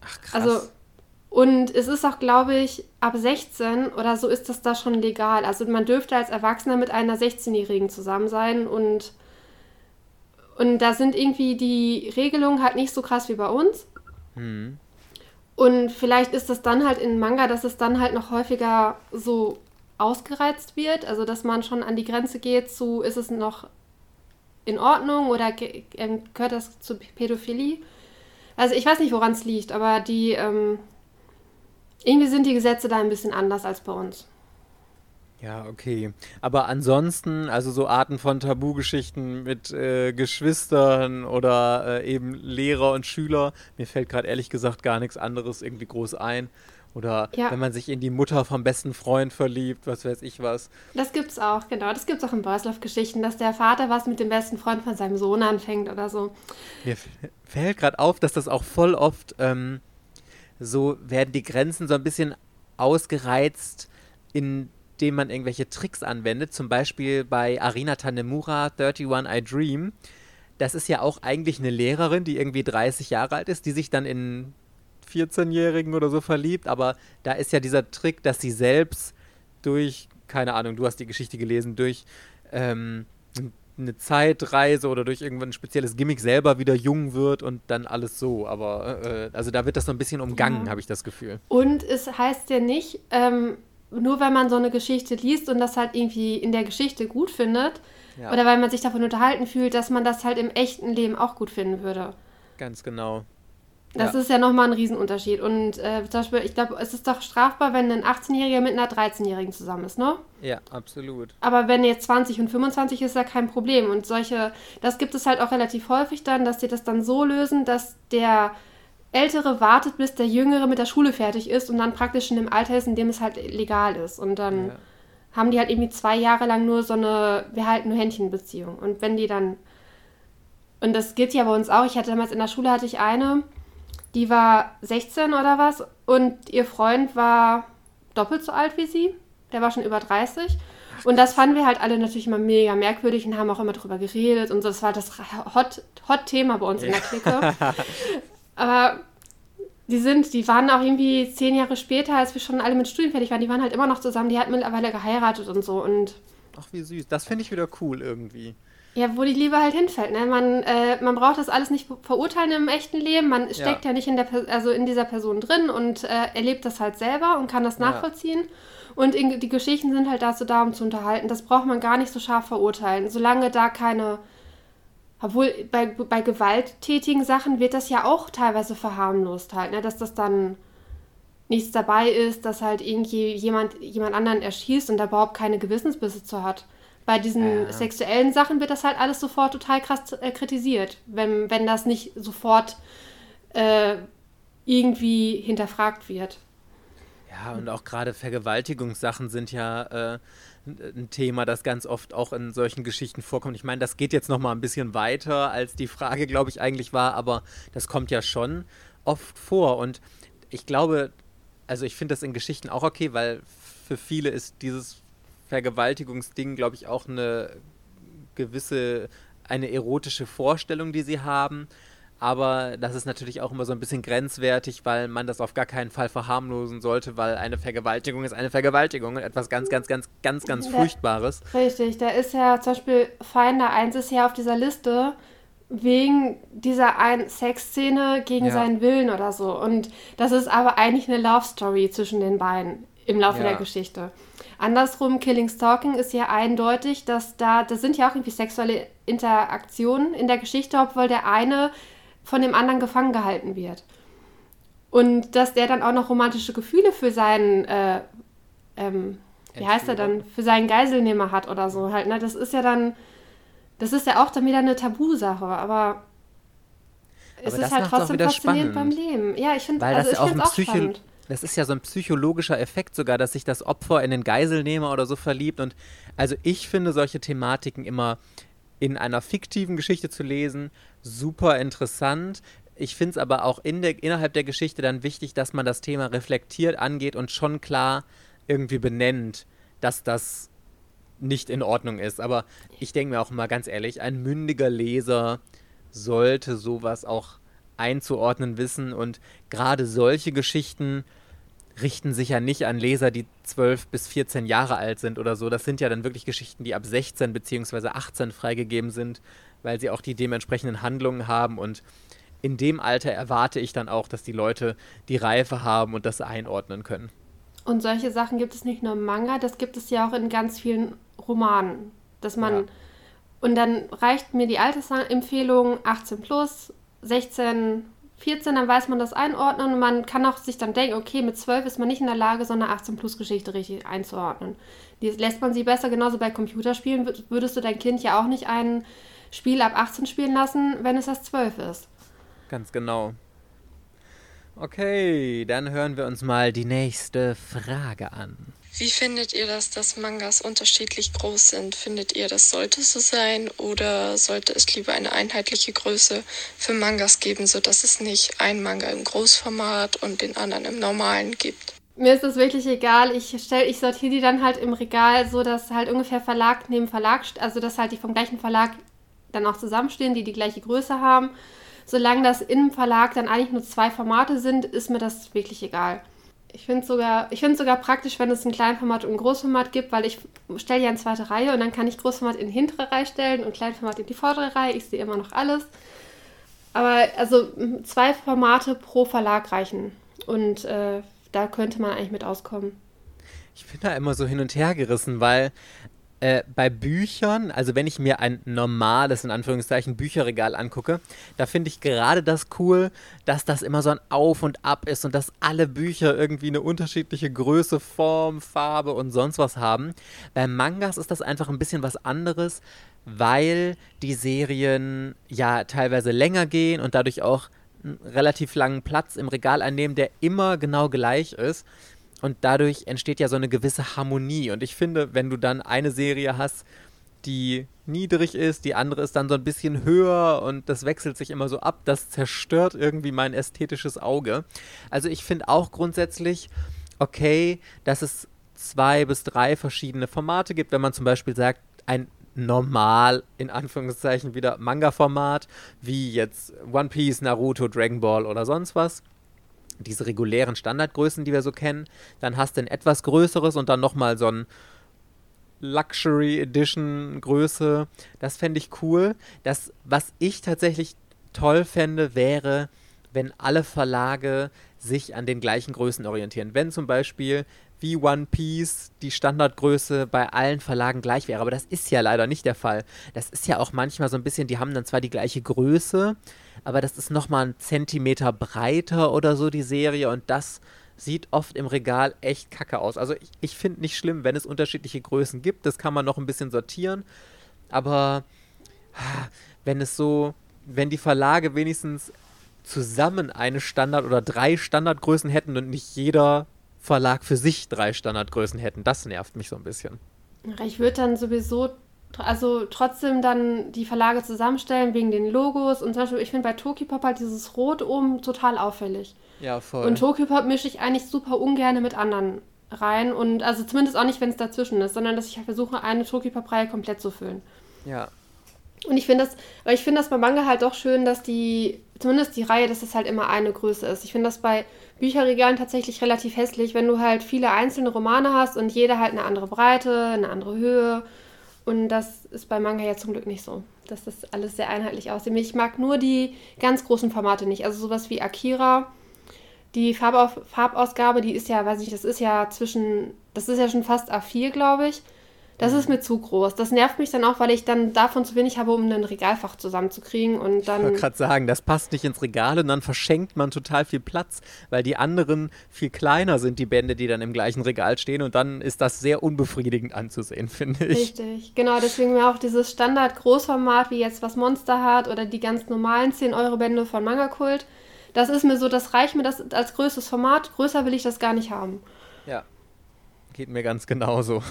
Ach, krass. Also, und es ist auch, glaube ich, ab 16 oder so ist das da schon legal. Also man dürfte als Erwachsener mit einer 16-Jährigen zusammen sein und, und da sind irgendwie die Regelungen halt nicht so krass wie bei uns. Hm. Und vielleicht ist das dann halt in Manga, dass es dann halt noch häufiger so ausgereizt wird. Also dass man schon an die Grenze geht zu, ist es noch in Ordnung oder ähm, gehört das zu Pädophilie? Also ich weiß nicht, woran es liegt, aber die ähm, irgendwie sind die Gesetze da ein bisschen anders als bei uns. Ja, okay. Aber ansonsten, also so Arten von Tabugeschichten mit äh, Geschwistern oder äh, eben Lehrer und Schüler, mir fällt gerade ehrlich gesagt gar nichts anderes irgendwie groß ein. Oder ja. wenn man sich in die Mutter vom besten Freund verliebt, was weiß ich was. Das gibt's auch, genau. Das gibt's auch in Boyslav-Geschichten, dass der Vater was mit dem besten Freund von seinem Sohn anfängt oder so. Mir fällt gerade auf, dass das auch voll oft so werden die Grenzen so ein bisschen ausgereizt, indem man irgendwelche Tricks anwendet. Zum Beispiel bei Arina Tanemura, 31 I Dream. Das ist ja auch eigentlich eine Lehrerin, die irgendwie 30 Jahre alt ist, die sich dann in 14-Jährigen oder so verliebt, aber da ist ja dieser Trick, dass sie selbst durch, keine Ahnung, du hast die Geschichte gelesen, durch ähm, eine Zeitreise oder durch irgendwann ein spezielles Gimmick selber wieder jung wird und dann alles so. Aber äh, also da wird das so ein bisschen umgangen, ja. habe ich das Gefühl. Und es heißt ja nicht, ähm, nur weil man so eine Geschichte liest und das halt irgendwie in der Geschichte gut findet, ja. oder weil man sich davon unterhalten fühlt, dass man das halt im echten Leben auch gut finden würde. Ganz genau. Das ja. ist ja nochmal ein Riesenunterschied. Und äh, zum Beispiel, ich glaube, es ist doch strafbar, wenn ein 18-Jähriger mit einer 13-Jährigen zusammen ist, ne? Ja, absolut. Aber wenn jetzt 20 und 25 ist, ist ja kein Problem. Und solche, das gibt es halt auch relativ häufig dann, dass sie das dann so lösen, dass der Ältere wartet, bis der Jüngere mit der Schule fertig ist und dann praktisch in dem Alter ist, in dem es halt legal ist. Und dann ja. haben die halt irgendwie zwei Jahre lang nur so eine, wir halten nur Händchenbeziehung. Und wenn die dann, und das gilt ja bei uns auch, ich hatte damals in der Schule, hatte ich eine, die war 16 oder was und ihr Freund war doppelt so alt wie sie. Der war schon über 30. Und das fanden wir halt alle natürlich immer mega merkwürdig und haben auch immer drüber geredet und so. Das war das Hot-Thema Hot bei uns in der Clique. Aber die sind, die waren auch irgendwie zehn Jahre später, als wir schon alle mit Studien fertig waren, die waren halt immer noch zusammen. Die hat mittlerweile geheiratet und so. Und Ach, wie süß. Das finde ich wieder cool irgendwie. Ja, wo die Liebe halt hinfällt. Ne? Man, äh, man braucht das alles nicht verurteilen im echten Leben. Man steckt ja, ja nicht in, der, also in dieser Person drin und äh, erlebt das halt selber und kann das nachvollziehen. Ja. Und in, die Geschichten sind halt dazu da, um zu unterhalten. Das braucht man gar nicht so scharf verurteilen. Solange da keine Obwohl bei, bei gewalttätigen Sachen wird das ja auch teilweise verharmlost halt, ne? dass das dann nichts dabei ist, dass halt irgendwie jemand, jemand anderen erschießt und da überhaupt keine Gewissensbesitzer hat. Bei diesen ja. sexuellen Sachen wird das halt alles sofort total krass äh, kritisiert, wenn, wenn das nicht sofort äh, irgendwie hinterfragt wird. Ja, und auch gerade Vergewaltigungssachen sind ja äh, ein Thema, das ganz oft auch in solchen Geschichten vorkommt. Ich meine, das geht jetzt noch mal ein bisschen weiter, als die Frage, glaube ich, eigentlich war, aber das kommt ja schon oft vor. Und ich glaube, also ich finde das in Geschichten auch okay, weil für viele ist dieses Vergewaltigungsding, glaube ich, auch eine gewisse, eine erotische Vorstellung, die sie haben. Aber das ist natürlich auch immer so ein bisschen grenzwertig, weil man das auf gar keinen Fall verharmlosen sollte, weil eine Vergewaltigung ist eine Vergewaltigung und etwas ganz, ganz, ganz, ganz, ganz Furchtbares. Richtig, da ist ja zum Beispiel Finder 1 ist ja auf dieser Liste wegen dieser einen Sexszene gegen ja. seinen Willen oder so. Und das ist aber eigentlich eine Love Story zwischen den beiden im Laufe ja. der Geschichte. Andersrum, Killing Stalking ist ja eindeutig, dass da, das sind ja auch irgendwie sexuelle Interaktionen in der Geschichte, obwohl der eine von dem anderen gefangen gehalten wird. Und dass der dann auch noch romantische Gefühle für seinen, äh, ähm, wie heißt er dann, für seinen Geiselnehmer hat oder so halt, ne? Das ist ja dann, das ist ja auch dann wieder eine Tabusache, aber es aber ist halt trotzdem faszinierend spannend. beim Leben. Ja, ich finde, also das ich finde auch Psycho spannend. Das ist ja so ein psychologischer Effekt sogar, dass sich das Opfer in den Geiselnehmer oder so verliebt. Und also ich finde solche Thematiken immer in einer fiktiven Geschichte zu lesen, super interessant. Ich finde es aber auch in der, innerhalb der Geschichte dann wichtig, dass man das Thema reflektiert angeht und schon klar irgendwie benennt, dass das nicht in Ordnung ist. Aber ich denke mir auch mal ganz ehrlich, ein mündiger Leser sollte sowas auch einzuordnen wissen und gerade solche Geschichten richten sich ja nicht an Leser, die 12 bis 14 Jahre alt sind oder so. Das sind ja dann wirklich Geschichten, die ab 16 bzw. 18 freigegeben sind, weil sie auch die dementsprechenden Handlungen haben und in dem Alter erwarte ich dann auch, dass die Leute die Reife haben und das einordnen können. Und solche Sachen gibt es nicht nur im Manga, das gibt es ja auch in ganz vielen Romanen, dass man ja. und dann reicht mir die Altersempfehlung 18 plus, 16 14, dann weiß man das einordnen und man kann auch sich dann denken, okay, mit 12 ist man nicht in der Lage, so eine 18-Plus-Geschichte richtig einzuordnen. Die lässt man sie besser, genauso bei Computerspielen würdest du dein Kind ja auch nicht ein Spiel ab 18 spielen lassen, wenn es erst 12 ist. Ganz genau. Okay, dann hören wir uns mal die nächste Frage an. Wie findet ihr das, dass Mangas unterschiedlich groß sind? Findet ihr, das sollte so sein oder sollte es lieber eine einheitliche Größe für Mangas geben, sodass es nicht ein Manga im Großformat und den anderen im normalen gibt? Mir ist das wirklich egal. Ich stell, ich sortiere die dann halt im Regal so, dass halt ungefähr Verlag neben Verlag, also dass halt die vom gleichen Verlag dann auch zusammenstehen, die die gleiche Größe haben. Solange das im Verlag dann eigentlich nur zwei Formate sind, ist mir das wirklich egal. Ich finde es sogar, sogar praktisch, wenn es ein Kleinformat und ein Großformat gibt, weil ich stelle ja eine zweite Reihe und dann kann ich Großformat in die hintere Reihe stellen und Kleinformat in die vordere Reihe. Ich sehe immer noch alles. Aber also zwei Formate pro Verlag reichen. Und äh, da könnte man eigentlich mit auskommen. Ich bin da immer so hin und her gerissen, weil äh, bei Büchern, also wenn ich mir ein normales, in Anführungszeichen, Bücherregal angucke, da finde ich gerade das cool, dass das immer so ein Auf und Ab ist und dass alle Bücher irgendwie eine unterschiedliche Größe, Form, Farbe und sonst was haben. Bei Mangas ist das einfach ein bisschen was anderes, weil die Serien ja teilweise länger gehen und dadurch auch einen relativ langen Platz im Regal einnehmen, der immer genau gleich ist. Und dadurch entsteht ja so eine gewisse Harmonie. Und ich finde, wenn du dann eine Serie hast, die niedrig ist, die andere ist dann so ein bisschen höher und das wechselt sich immer so ab, das zerstört irgendwie mein ästhetisches Auge. Also ich finde auch grundsätzlich okay, dass es zwei bis drei verschiedene Formate gibt, wenn man zum Beispiel sagt, ein normal, in Anführungszeichen wieder Manga-Format, wie jetzt One Piece, Naruto, Dragon Ball oder sonst was diese regulären Standardgrößen, die wir so kennen. Dann hast du ein etwas größeres und dann nochmal so ein Luxury Edition Größe. Das fände ich cool. Das, was ich tatsächlich toll fände, wäre, wenn alle Verlage sich an den gleichen Größen orientieren. Wenn zum Beispiel wie One Piece die Standardgröße bei allen Verlagen gleich wäre. Aber das ist ja leider nicht der Fall. Das ist ja auch manchmal so ein bisschen, die haben dann zwar die gleiche Größe, aber das ist nochmal ein Zentimeter breiter oder so, die Serie. Und das sieht oft im Regal echt kacke aus. Also ich, ich finde nicht schlimm, wenn es unterschiedliche Größen gibt. Das kann man noch ein bisschen sortieren. Aber wenn es so, wenn die Verlage wenigstens zusammen eine Standard- oder drei Standardgrößen hätten und nicht jeder Verlag für sich drei Standardgrößen hätten. Das nervt mich so ein bisschen. Ich würde dann sowieso, also trotzdem dann die Verlage zusammenstellen wegen den Logos. Und zum Beispiel, ich finde bei Tokyopop halt dieses Rot oben total auffällig. Ja, voll. Und Tokyopop mische ich eigentlich super ungern mit anderen rein. Und also zumindest auch nicht, wenn es dazwischen ist, sondern dass ich halt versuche, eine Tokyopop-Reihe komplett zu füllen. Ja. Und ich finde das, weil ich finde das bei Manga halt doch schön, dass die, zumindest die Reihe, dass das halt immer eine Größe ist. Ich finde das bei Bücherregalen tatsächlich relativ hässlich, wenn du halt viele einzelne Romane hast und jeder halt eine andere Breite, eine andere Höhe. Und das ist bei Manga ja zum Glück nicht so, dass das alles sehr einheitlich aussieht. Ich mag nur die ganz großen Formate nicht. Also sowas wie Akira. Die Farbausgabe, die ist ja, weiß ich, das ist ja zwischen, das ist ja schon fast A4, glaube ich. Das ist mir zu groß. Das nervt mich dann auch, weil ich dann davon zu wenig habe, um ein Regalfach zusammenzukriegen und dann. Ich wollte gerade sagen, das passt nicht ins Regal und dann verschenkt man total viel Platz, weil die anderen viel kleiner sind, die Bände, die dann im gleichen Regal stehen und dann ist das sehr unbefriedigend anzusehen, finde ich. Richtig, genau. Deswegen mir auch dieses Standard-Großformat, wie jetzt was Monster hat oder die ganz normalen 10-Euro-Bände von Manga Kult. Das ist mir so, das reicht mir das als größtes Format. Größer will ich das gar nicht haben. Ja, geht mir ganz genauso.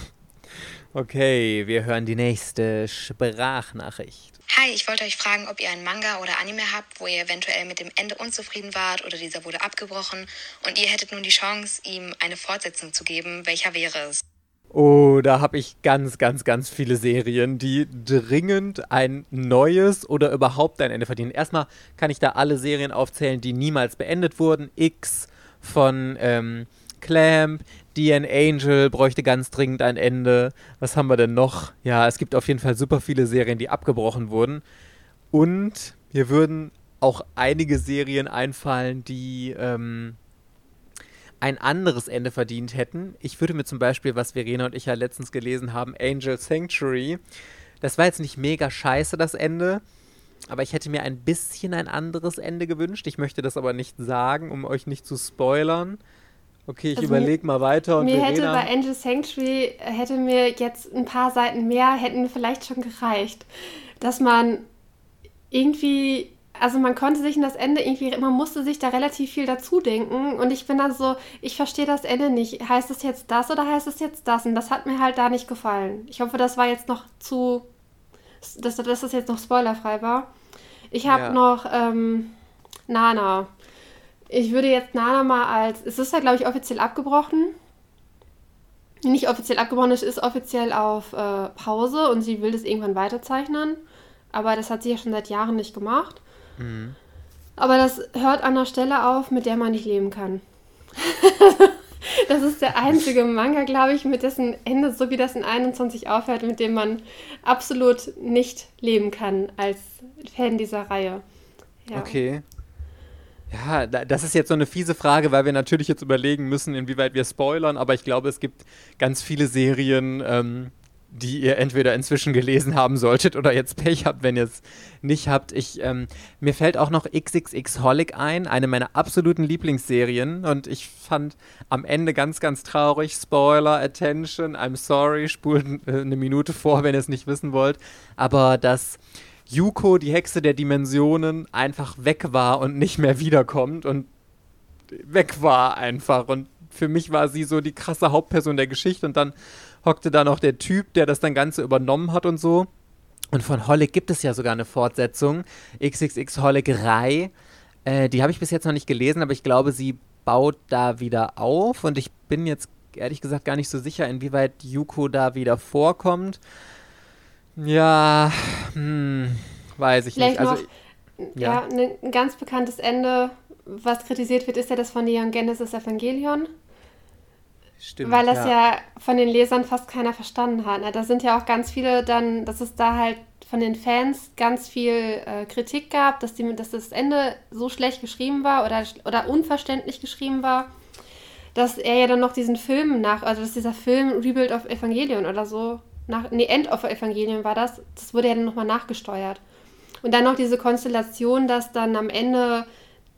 Okay, wir hören die nächste Sprachnachricht. Hi, ich wollte euch fragen, ob ihr einen Manga oder Anime habt, wo ihr eventuell mit dem Ende unzufrieden wart oder dieser wurde abgebrochen und ihr hättet nun die Chance, ihm eine Fortsetzung zu geben. Welcher wäre es? Oh, da habe ich ganz, ganz, ganz viele Serien, die dringend ein neues oder überhaupt ein Ende verdienen. Erstmal kann ich da alle Serien aufzählen, die niemals beendet wurden. X von ähm, Clamp, DN Angel bräuchte ganz dringend ein Ende. Was haben wir denn noch? Ja, es gibt auf jeden Fall super viele Serien, die abgebrochen wurden. Und mir würden auch einige Serien einfallen, die ähm, ein anderes Ende verdient hätten. Ich würde mir zum Beispiel, was Verena und ich ja letztens gelesen haben, Angel Sanctuary. Das war jetzt nicht mega scheiße, das Ende. Aber ich hätte mir ein bisschen ein anderes Ende gewünscht. Ich möchte das aber nicht sagen, um euch nicht zu spoilern. Okay, ich also überlege mal weiter. Und mir Verena... hätte bei Angel Sanctuary, hätte mir jetzt ein paar Seiten mehr, hätten vielleicht schon gereicht. Dass man irgendwie, also man konnte sich in das Ende irgendwie, man musste sich da relativ viel dazu denken. Und ich bin dann so, ich verstehe das Ende nicht. Heißt es jetzt das oder heißt es jetzt das? Und das hat mir halt da nicht gefallen. Ich hoffe, das war jetzt noch zu, dass, dass das jetzt noch spoilerfrei war. Ich habe ja. noch ähm, Nana. Ich würde jetzt Nana mal als. Es ist ja, glaube ich, offiziell abgebrochen. Nicht offiziell abgebrochen, es ist offiziell auf äh, Pause und sie will das irgendwann weiterzeichnen. Aber das hat sie ja schon seit Jahren nicht gemacht. Mhm. Aber das hört an der Stelle auf, mit der man nicht leben kann. das ist der einzige Manga, glaube ich, mit dessen Ende, so wie das in 21 aufhört, mit dem man absolut nicht leben kann als Fan dieser Reihe. Ja. Okay. Ja, das ist jetzt so eine fiese Frage, weil wir natürlich jetzt überlegen müssen, inwieweit wir spoilern, aber ich glaube, es gibt ganz viele Serien, ähm, die ihr entweder inzwischen gelesen haben solltet oder jetzt Pech habt, wenn ihr es nicht habt. Ich, ähm, mir fällt auch noch XXX Holic ein, eine meiner absoluten Lieblingsserien. Und ich fand am Ende ganz, ganz traurig, Spoiler, Attention, I'm sorry, spult äh, eine Minute vor, wenn ihr es nicht wissen wollt, aber das Yuko, die Hexe der Dimensionen, einfach weg war und nicht mehr wiederkommt und weg war einfach. Und für mich war sie so die krasse Hauptperson der Geschichte und dann hockte da noch der Typ, der das dann Ganze übernommen hat und so. Und von Holic gibt es ja sogar eine Fortsetzung, XXX Holic Rai. Äh, die habe ich bis jetzt noch nicht gelesen, aber ich glaube, sie baut da wieder auf und ich bin jetzt ehrlich gesagt gar nicht so sicher, inwieweit Yuko da wieder vorkommt. Ja, hm, weiß ich Vielleicht nicht. Also, noch, ja, ja ein ganz bekanntes Ende, was kritisiert wird, ist ja das von Neon Genesis Evangelion. Stimmt. Weil das ja. ja. von den Lesern fast keiner verstanden hat. Ne? Da sind ja auch ganz viele dann, dass es da halt von den Fans ganz viel äh, Kritik gab, dass, die, dass das Ende so schlecht geschrieben war oder, oder unverständlich geschrieben war dass er ja dann noch diesen Film nach, also dass dieser Film Rebuild of Evangelion oder so, nach, nee, End of Evangelion war das, das wurde ja dann nochmal nachgesteuert. Und dann noch diese Konstellation, dass dann am Ende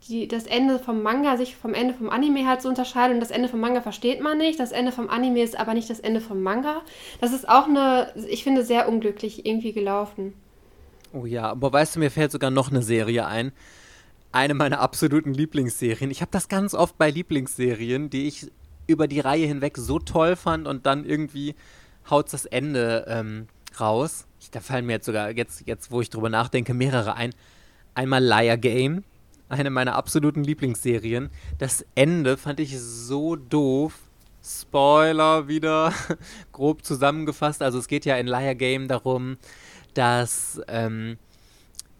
die, das Ende vom Manga sich vom Ende vom Anime halt so unterscheidet und das Ende vom Manga versteht man nicht. Das Ende vom Anime ist aber nicht das Ende vom Manga. Das ist auch eine, ich finde, sehr unglücklich irgendwie gelaufen. Oh ja, aber weißt du, mir fällt sogar noch eine Serie ein. Eine meiner absoluten Lieblingsserien. Ich habe das ganz oft bei Lieblingsserien, die ich über die Reihe hinweg so toll fand und dann irgendwie haut das Ende ähm, raus. Ich, da fallen mir jetzt sogar, jetzt, jetzt wo ich drüber nachdenke, mehrere ein. Einmal Liar Game, eine meiner absoluten Lieblingsserien. Das Ende fand ich so doof. Spoiler wieder grob zusammengefasst. Also es geht ja in Liar Game darum, dass ähm,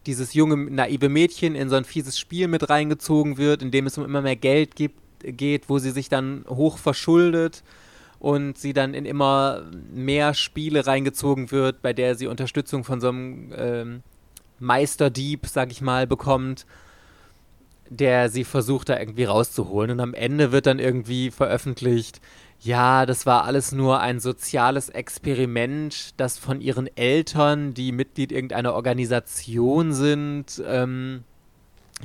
dieses junge, naive Mädchen in so ein fieses Spiel mit reingezogen wird, in dem es um immer mehr Geld gibt, geht, wo sie sich dann hoch verschuldet und sie dann in immer mehr Spiele reingezogen wird, bei der sie Unterstützung von so einem ähm, Meisterdieb, sag ich mal, bekommt, der sie versucht da irgendwie rauszuholen. Und am Ende wird dann irgendwie veröffentlicht, ja, das war alles nur ein soziales Experiment, das von ihren Eltern, die Mitglied irgendeiner Organisation sind, ähm,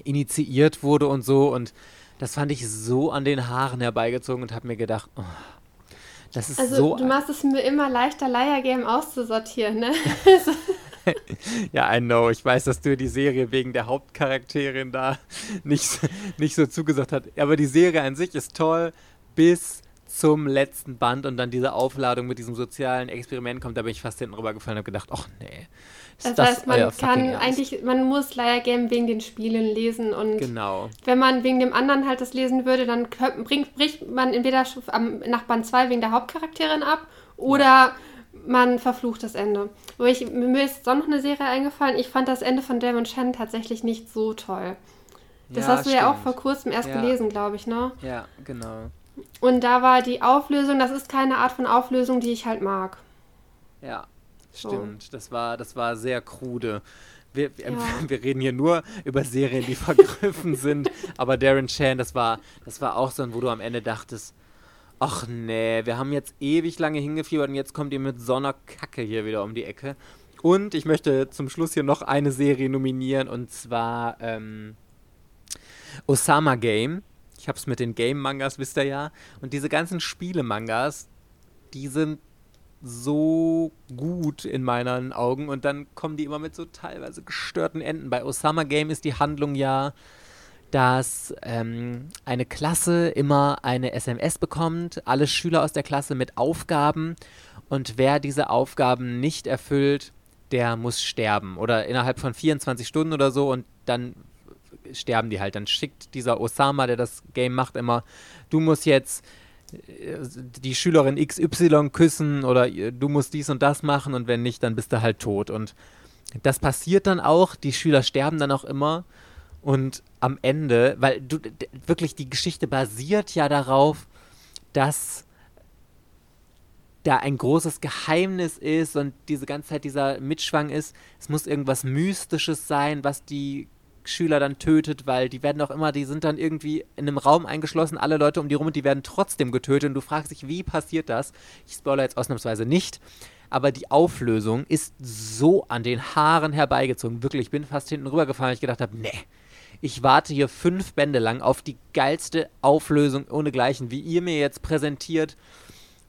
initiiert wurde und so. Und das fand ich so an den Haaren herbeigezogen und habe mir gedacht, oh, das ist also, so. Du machst es mir immer leichter, Liar-Game auszusortieren, ne? ja, I know. Ich weiß, dass du die Serie wegen der Hauptcharakterin da nicht, nicht so zugesagt hast. Aber die Serie an sich ist toll, bis zum letzten Band und dann diese Aufladung mit diesem sozialen Experiment kommt, da bin ich fast hinten rübergefallen und habe gedacht, ach nee. das, das heißt, man kann eigentlich, man muss Liar Game wegen den Spielen lesen und genau. wenn man wegen dem anderen halt das lesen würde, dann bringt, bricht man entweder nach Band 2 wegen der Hauptcharakterin ab oder ja. man verflucht das Ende. Wo ich, mir ist doch noch eine Serie eingefallen, ich fand das Ende von Damon Chen tatsächlich nicht so toll. Das ja, hast du stimmt. ja auch vor kurzem erst ja. gelesen, glaube ich, ne? Ja, genau. Und da war die Auflösung, das ist keine Art von Auflösung, die ich halt mag. Ja, stimmt. So. Das, war, das war sehr krude. Wir, ja. wir, reden hier nur über Serien, die vergriffen sind. Aber Darren Chan, das war, das war auch so ein, wo du am Ende dachtest, ach nee, wir haben jetzt ewig lange hingefiebert und jetzt kommt ihr mit so einer Kacke hier wieder um die Ecke. Und ich möchte zum Schluss hier noch eine Serie nominieren und zwar ähm, Osama Game. Ich habe es mit den Game-Mangas, wisst ihr ja. Und diese ganzen Spiele-Mangas, die sind so gut in meinen Augen und dann kommen die immer mit so teilweise gestörten Enden. Bei Osama Game ist die Handlung ja, dass ähm, eine Klasse immer eine SMS bekommt, alle Schüler aus der Klasse mit Aufgaben und wer diese Aufgaben nicht erfüllt, der muss sterben oder innerhalb von 24 Stunden oder so und dann sterben die halt. Dann schickt dieser Osama, der das Game macht, immer, du musst jetzt äh, die Schülerin XY küssen oder äh, du musst dies und das machen und wenn nicht, dann bist du halt tot. Und das passiert dann auch, die Schüler sterben dann auch immer und am Ende, weil du wirklich die Geschichte basiert ja darauf, dass da ein großes Geheimnis ist und diese ganze Zeit dieser Mitschwang ist, es muss irgendwas Mystisches sein, was die Schüler dann tötet, weil die werden auch immer, die sind dann irgendwie in einem Raum eingeschlossen, alle Leute um die rum und die werden trotzdem getötet und du fragst dich, wie passiert das? Ich spoilere jetzt ausnahmsweise nicht, aber die Auflösung ist so an den Haaren herbeigezogen. Wirklich, ich bin fast hinten rübergefallen, weil ich gedacht habe, nee, ich warte hier fünf Bände lang auf die geilste Auflösung ohnegleichen, wie ihr mir jetzt präsentiert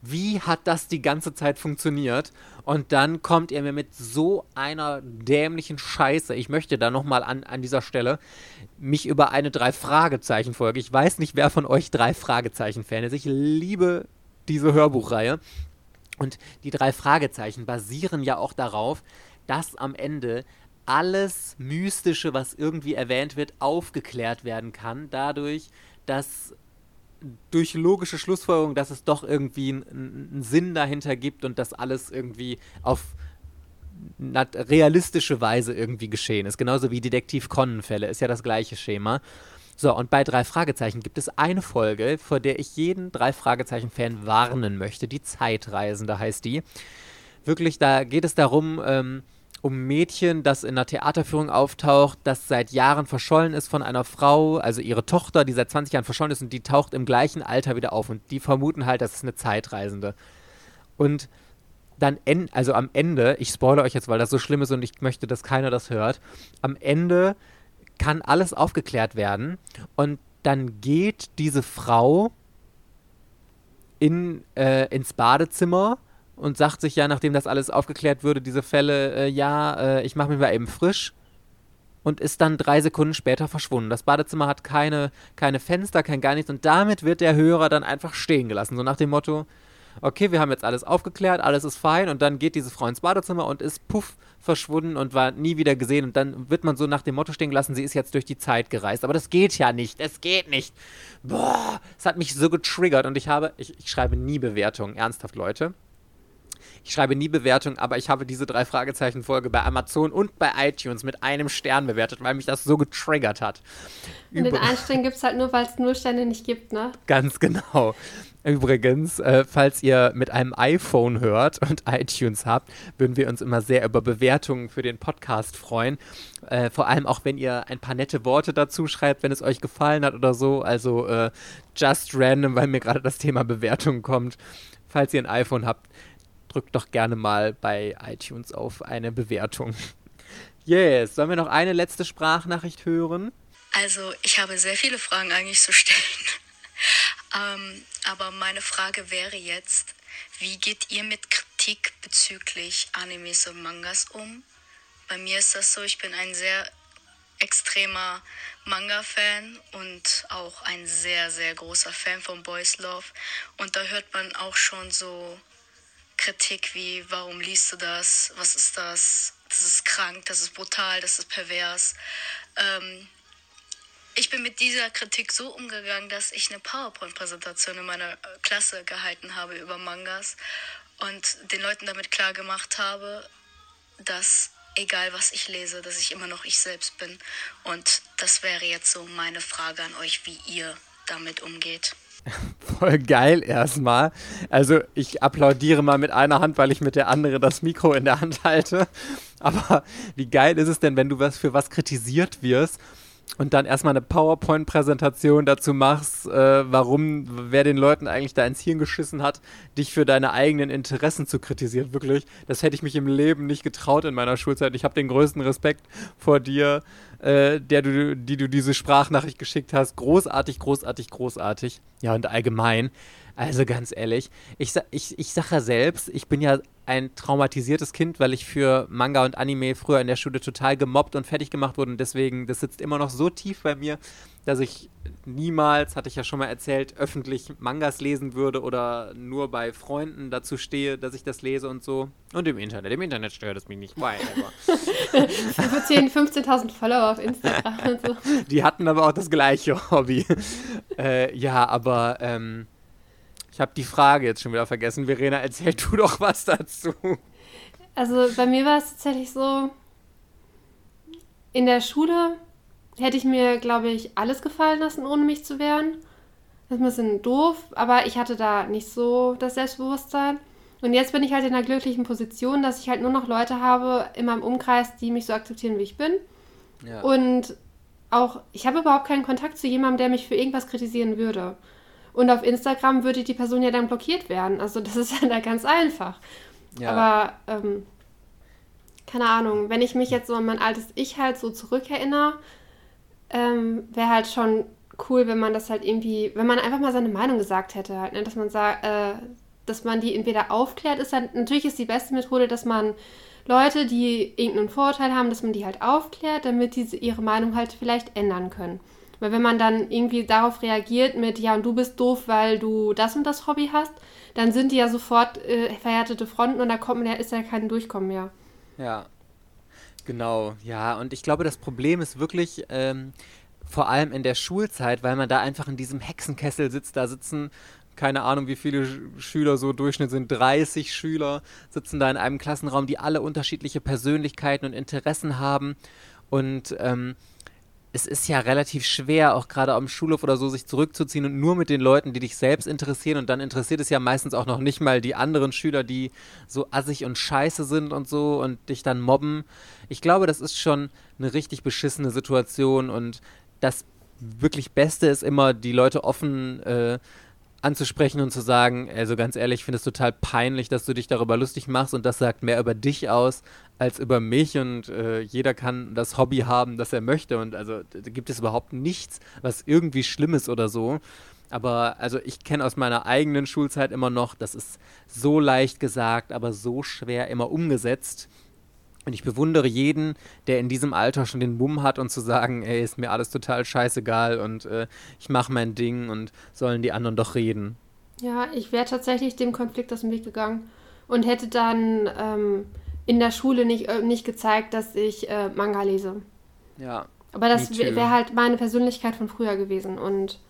wie hat das die ganze Zeit funktioniert? Und dann kommt ihr mir mit so einer dämlichen Scheiße. Ich möchte da nochmal an, an dieser Stelle mich über eine Drei-Fragezeichen-Folge. Ich weiß nicht, wer von euch Drei-Fragezeichen-Fan ist. Ich liebe diese Hörbuchreihe. Und die drei Fragezeichen basieren ja auch darauf, dass am Ende alles Mystische, was irgendwie erwähnt wird, aufgeklärt werden kann. Dadurch, dass durch logische Schlussfolgerung, dass es doch irgendwie einen Sinn dahinter gibt und dass alles irgendwie auf realistische Weise irgendwie geschehen ist. Genauso wie Detektiv Conan-Fälle ist ja das gleiche Schema. So, und bei drei Fragezeichen gibt es eine Folge, vor der ich jeden drei Fragezeichen-Fan warnen möchte. Die Zeitreisende heißt die. Wirklich, da geht es darum, ähm, um Mädchen, das in einer Theaterführung auftaucht, das seit Jahren verschollen ist von einer Frau, also ihre Tochter, die seit 20 Jahren verschollen ist und die taucht im gleichen Alter wieder auf und die vermuten halt, das ist eine Zeitreisende. Und dann, en also am Ende, ich spoilere euch jetzt, weil das so schlimm ist und ich möchte, dass keiner das hört, am Ende kann alles aufgeklärt werden und dann geht diese Frau in, äh, ins Badezimmer und sagt sich ja, nachdem das alles aufgeklärt würde, diese Fälle, äh, ja, äh, ich mache mich mal eben frisch und ist dann drei Sekunden später verschwunden. Das Badezimmer hat keine, keine Fenster, kein gar nichts und damit wird der Hörer dann einfach stehen gelassen. So nach dem Motto, okay, wir haben jetzt alles aufgeklärt, alles ist fein und dann geht diese Frau ins Badezimmer und ist puff verschwunden und war nie wieder gesehen und dann wird man so nach dem Motto stehen gelassen, sie ist jetzt durch die Zeit gereist. Aber das geht ja nicht, es geht nicht. Boah, es hat mich so getriggert und ich habe, ich, ich schreibe nie Bewertungen, ernsthaft Leute. Ich schreibe nie Bewertungen, aber ich habe diese drei Fragezeichen-Folge bei Amazon und bei iTunes mit einem Stern bewertet, weil mich das so getriggert hat. Und den einen Stern gibt es halt nur, weil es nur Sterne nicht gibt, ne? Ganz genau. Übrigens, äh, falls ihr mit einem iPhone hört und iTunes habt, würden wir uns immer sehr über Bewertungen für den Podcast freuen. Äh, vor allem auch, wenn ihr ein paar nette Worte dazu schreibt, wenn es euch gefallen hat oder so. Also äh, just random, weil mir gerade das Thema Bewertungen kommt. Falls ihr ein iPhone habt, drückt doch gerne mal bei iTunes auf eine Bewertung. Yes, sollen wir noch eine letzte Sprachnachricht hören? Also, ich habe sehr viele Fragen eigentlich zu stellen. ähm, aber meine Frage wäre jetzt, wie geht ihr mit Kritik bezüglich Animes und Mangas um? Bei mir ist das so, ich bin ein sehr extremer Manga-Fan und auch ein sehr, sehr großer Fan von Boys Love. Und da hört man auch schon so Kritik wie, warum liest du das? Was ist das? Das ist krank, das ist brutal, das ist pervers. Ähm, ich bin mit dieser Kritik so umgegangen, dass ich eine PowerPoint-Präsentation in meiner Klasse gehalten habe über Mangas und den Leuten damit klar gemacht habe, dass egal was ich lese, dass ich immer noch ich selbst bin. Und das wäre jetzt so meine Frage an euch, wie ihr damit umgeht. Voll geil erstmal. Also ich applaudiere mal mit einer Hand, weil ich mit der anderen das Mikro in der Hand halte. Aber wie geil ist es denn, wenn du was für was kritisiert wirst und dann erstmal eine PowerPoint-Präsentation dazu machst, äh, warum, wer den Leuten eigentlich da ins Hirn geschissen hat, dich für deine eigenen Interessen zu kritisieren. Wirklich, das hätte ich mich im Leben nicht getraut in meiner Schulzeit. Ich habe den größten Respekt vor dir, äh, der du, die du diese Sprachnachricht geschickt hast. Großartig, großartig, großartig. Ja, und allgemein. Also ganz ehrlich, ich, ich, ich sage ja selbst, ich bin ja ein traumatisiertes Kind, weil ich für Manga und Anime früher in der Schule total gemobbt und fertig gemacht wurde und deswegen, das sitzt immer noch so tief bei mir, dass ich niemals, hatte ich ja schon mal erzählt, öffentlich Mangas lesen würde oder nur bei Freunden dazu stehe, dass ich das lese und so. Und im Internet. Im Internet stört es mich nicht. Whatever. Über 10, 15.000 Follower auf Instagram und so. Die hatten aber auch das gleiche Hobby. äh, ja, aber ähm, ich habe die Frage jetzt schon wieder vergessen. Verena, erzähl du doch was dazu. Also bei mir war es tatsächlich so, in der Schule hätte ich mir, glaube ich, alles gefallen lassen, ohne mich zu wehren. Das ist ein bisschen doof, aber ich hatte da nicht so das Selbstbewusstsein. Und jetzt bin ich halt in einer glücklichen Position, dass ich halt nur noch Leute habe in meinem Umkreis, die mich so akzeptieren, wie ich bin. Ja. Und auch, ich habe überhaupt keinen Kontakt zu jemandem, der mich für irgendwas kritisieren würde. Und auf Instagram würde die Person ja dann blockiert werden. Also das ist ja da ganz einfach. Ja. Aber ähm, keine Ahnung, wenn ich mich jetzt so an mein altes Ich halt so zurückerinnere, ähm, wäre halt schon cool, wenn man das halt irgendwie, wenn man einfach mal seine Meinung gesagt hätte, halt, ne? dass man sagt, äh, dass man die entweder aufklärt, ist halt, natürlich ist die beste Methode, dass man Leute, die irgendeinen Vorurteil haben, dass man die halt aufklärt, damit diese ihre Meinung halt vielleicht ändern können. Weil wenn man dann irgendwie darauf reagiert mit, ja, und du bist doof, weil du das und das Hobby hast, dann sind die ja sofort äh, verhärtete Fronten und da kommt, ist ja kein Durchkommen mehr. Ja, genau, ja. Und ich glaube, das Problem ist wirklich ähm, vor allem in der Schulzeit, weil man da einfach in diesem Hexenkessel sitzt. Da sitzen, keine Ahnung, wie viele Schüler, so Durchschnitt sind 30 Schüler, sitzen da in einem Klassenraum, die alle unterschiedliche Persönlichkeiten und Interessen haben. Und ähm, es ist ja relativ schwer, auch gerade am Schulhof oder so, sich zurückzuziehen und nur mit den Leuten, die dich selbst interessieren. Und dann interessiert es ja meistens auch noch nicht mal die anderen Schüler, die so assig und scheiße sind und so und dich dann mobben. Ich glaube, das ist schon eine richtig beschissene Situation und das wirklich Beste ist immer, die Leute offen äh, anzusprechen und zu sagen, also ganz ehrlich, ich finde es total peinlich, dass du dich darüber lustig machst und das sagt mehr über dich aus als über mich und äh, jeder kann das Hobby haben, das er möchte und also da gibt es überhaupt nichts, was irgendwie schlimm ist oder so. Aber also ich kenne aus meiner eigenen Schulzeit immer noch, das ist so leicht gesagt, aber so schwer immer umgesetzt. Und ich bewundere jeden, der in diesem Alter schon den Mumm hat und zu sagen, ey, ist mir alles total scheißegal und äh, ich mache mein Ding und sollen die anderen doch reden. Ja, ich wäre tatsächlich dem Konflikt aus dem Weg gegangen und hätte dann ähm, in der Schule nicht, äh, nicht gezeigt, dass ich äh, Manga lese. Ja. Aber das wäre halt meine Persönlichkeit von früher gewesen. Und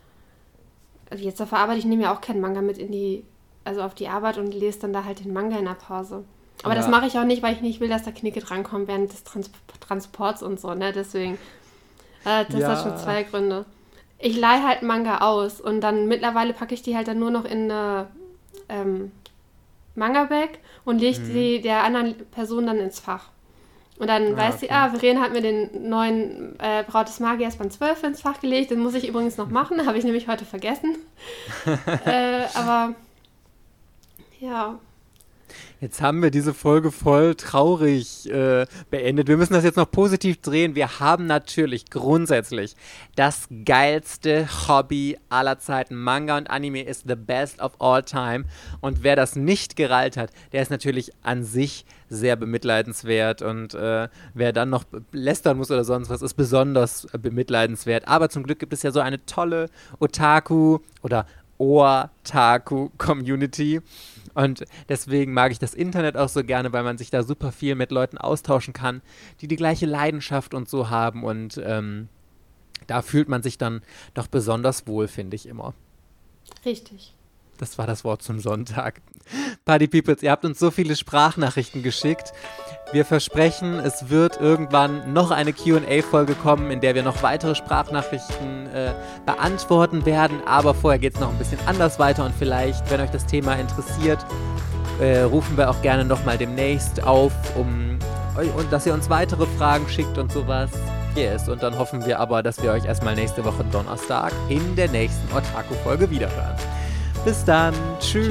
also jetzt auf der Arbeit, ich nehme ja auch keinen Manga mit in die, also auf die Arbeit und lese dann da halt den Manga in der Pause. Aber ja. das mache ich auch nicht, weil ich nicht will, dass da Knicke drankommen während des Trans Transports und so, ne? Deswegen, äh, das ja. hat schon zwei Gründe. Ich leihe halt Manga aus und dann mittlerweile packe ich die halt dann nur noch in eine ähm, Manga-Bag und lege mhm. die der anderen Person dann ins Fach. Und dann ah, weiß okay. sie, ah, Verena hat mir den neuen äh, Braut des Magiers Band 12 ins Fach gelegt. Den muss ich übrigens noch machen, habe ich nämlich heute vergessen. äh, aber ja, Jetzt haben wir diese Folge voll traurig äh, beendet. Wir müssen das jetzt noch positiv drehen. Wir haben natürlich grundsätzlich das geilste Hobby aller Zeiten. Manga und Anime ist the best of all time. Und wer das nicht gereilt hat, der ist natürlich an sich sehr bemitleidenswert. Und äh, wer dann noch lästern muss oder sonst was, ist besonders bemitleidenswert. Aber zum Glück gibt es ja so eine tolle Otaku oder Otaku-Community. Und deswegen mag ich das Internet auch so gerne, weil man sich da super viel mit Leuten austauschen kann, die die gleiche Leidenschaft und so haben. Und ähm, da fühlt man sich dann doch besonders wohl, finde ich immer. Richtig. Das war das Wort zum Sonntag. Party Peoples, ihr habt uns so viele Sprachnachrichten geschickt. Wir versprechen, es wird irgendwann noch eine QA-Folge kommen, in der wir noch weitere Sprachnachrichten äh, beantworten werden. Aber vorher geht es noch ein bisschen anders weiter und vielleicht, wenn euch das Thema interessiert, äh, rufen wir auch gerne nochmal demnächst auf, um und dass ihr uns weitere Fragen schickt und sowas. Yes, und dann hoffen wir aber, dass wir euch erstmal nächste Woche Donnerstag in der nächsten Otaku-Folge wiederhören. Bis dann. Tschüss.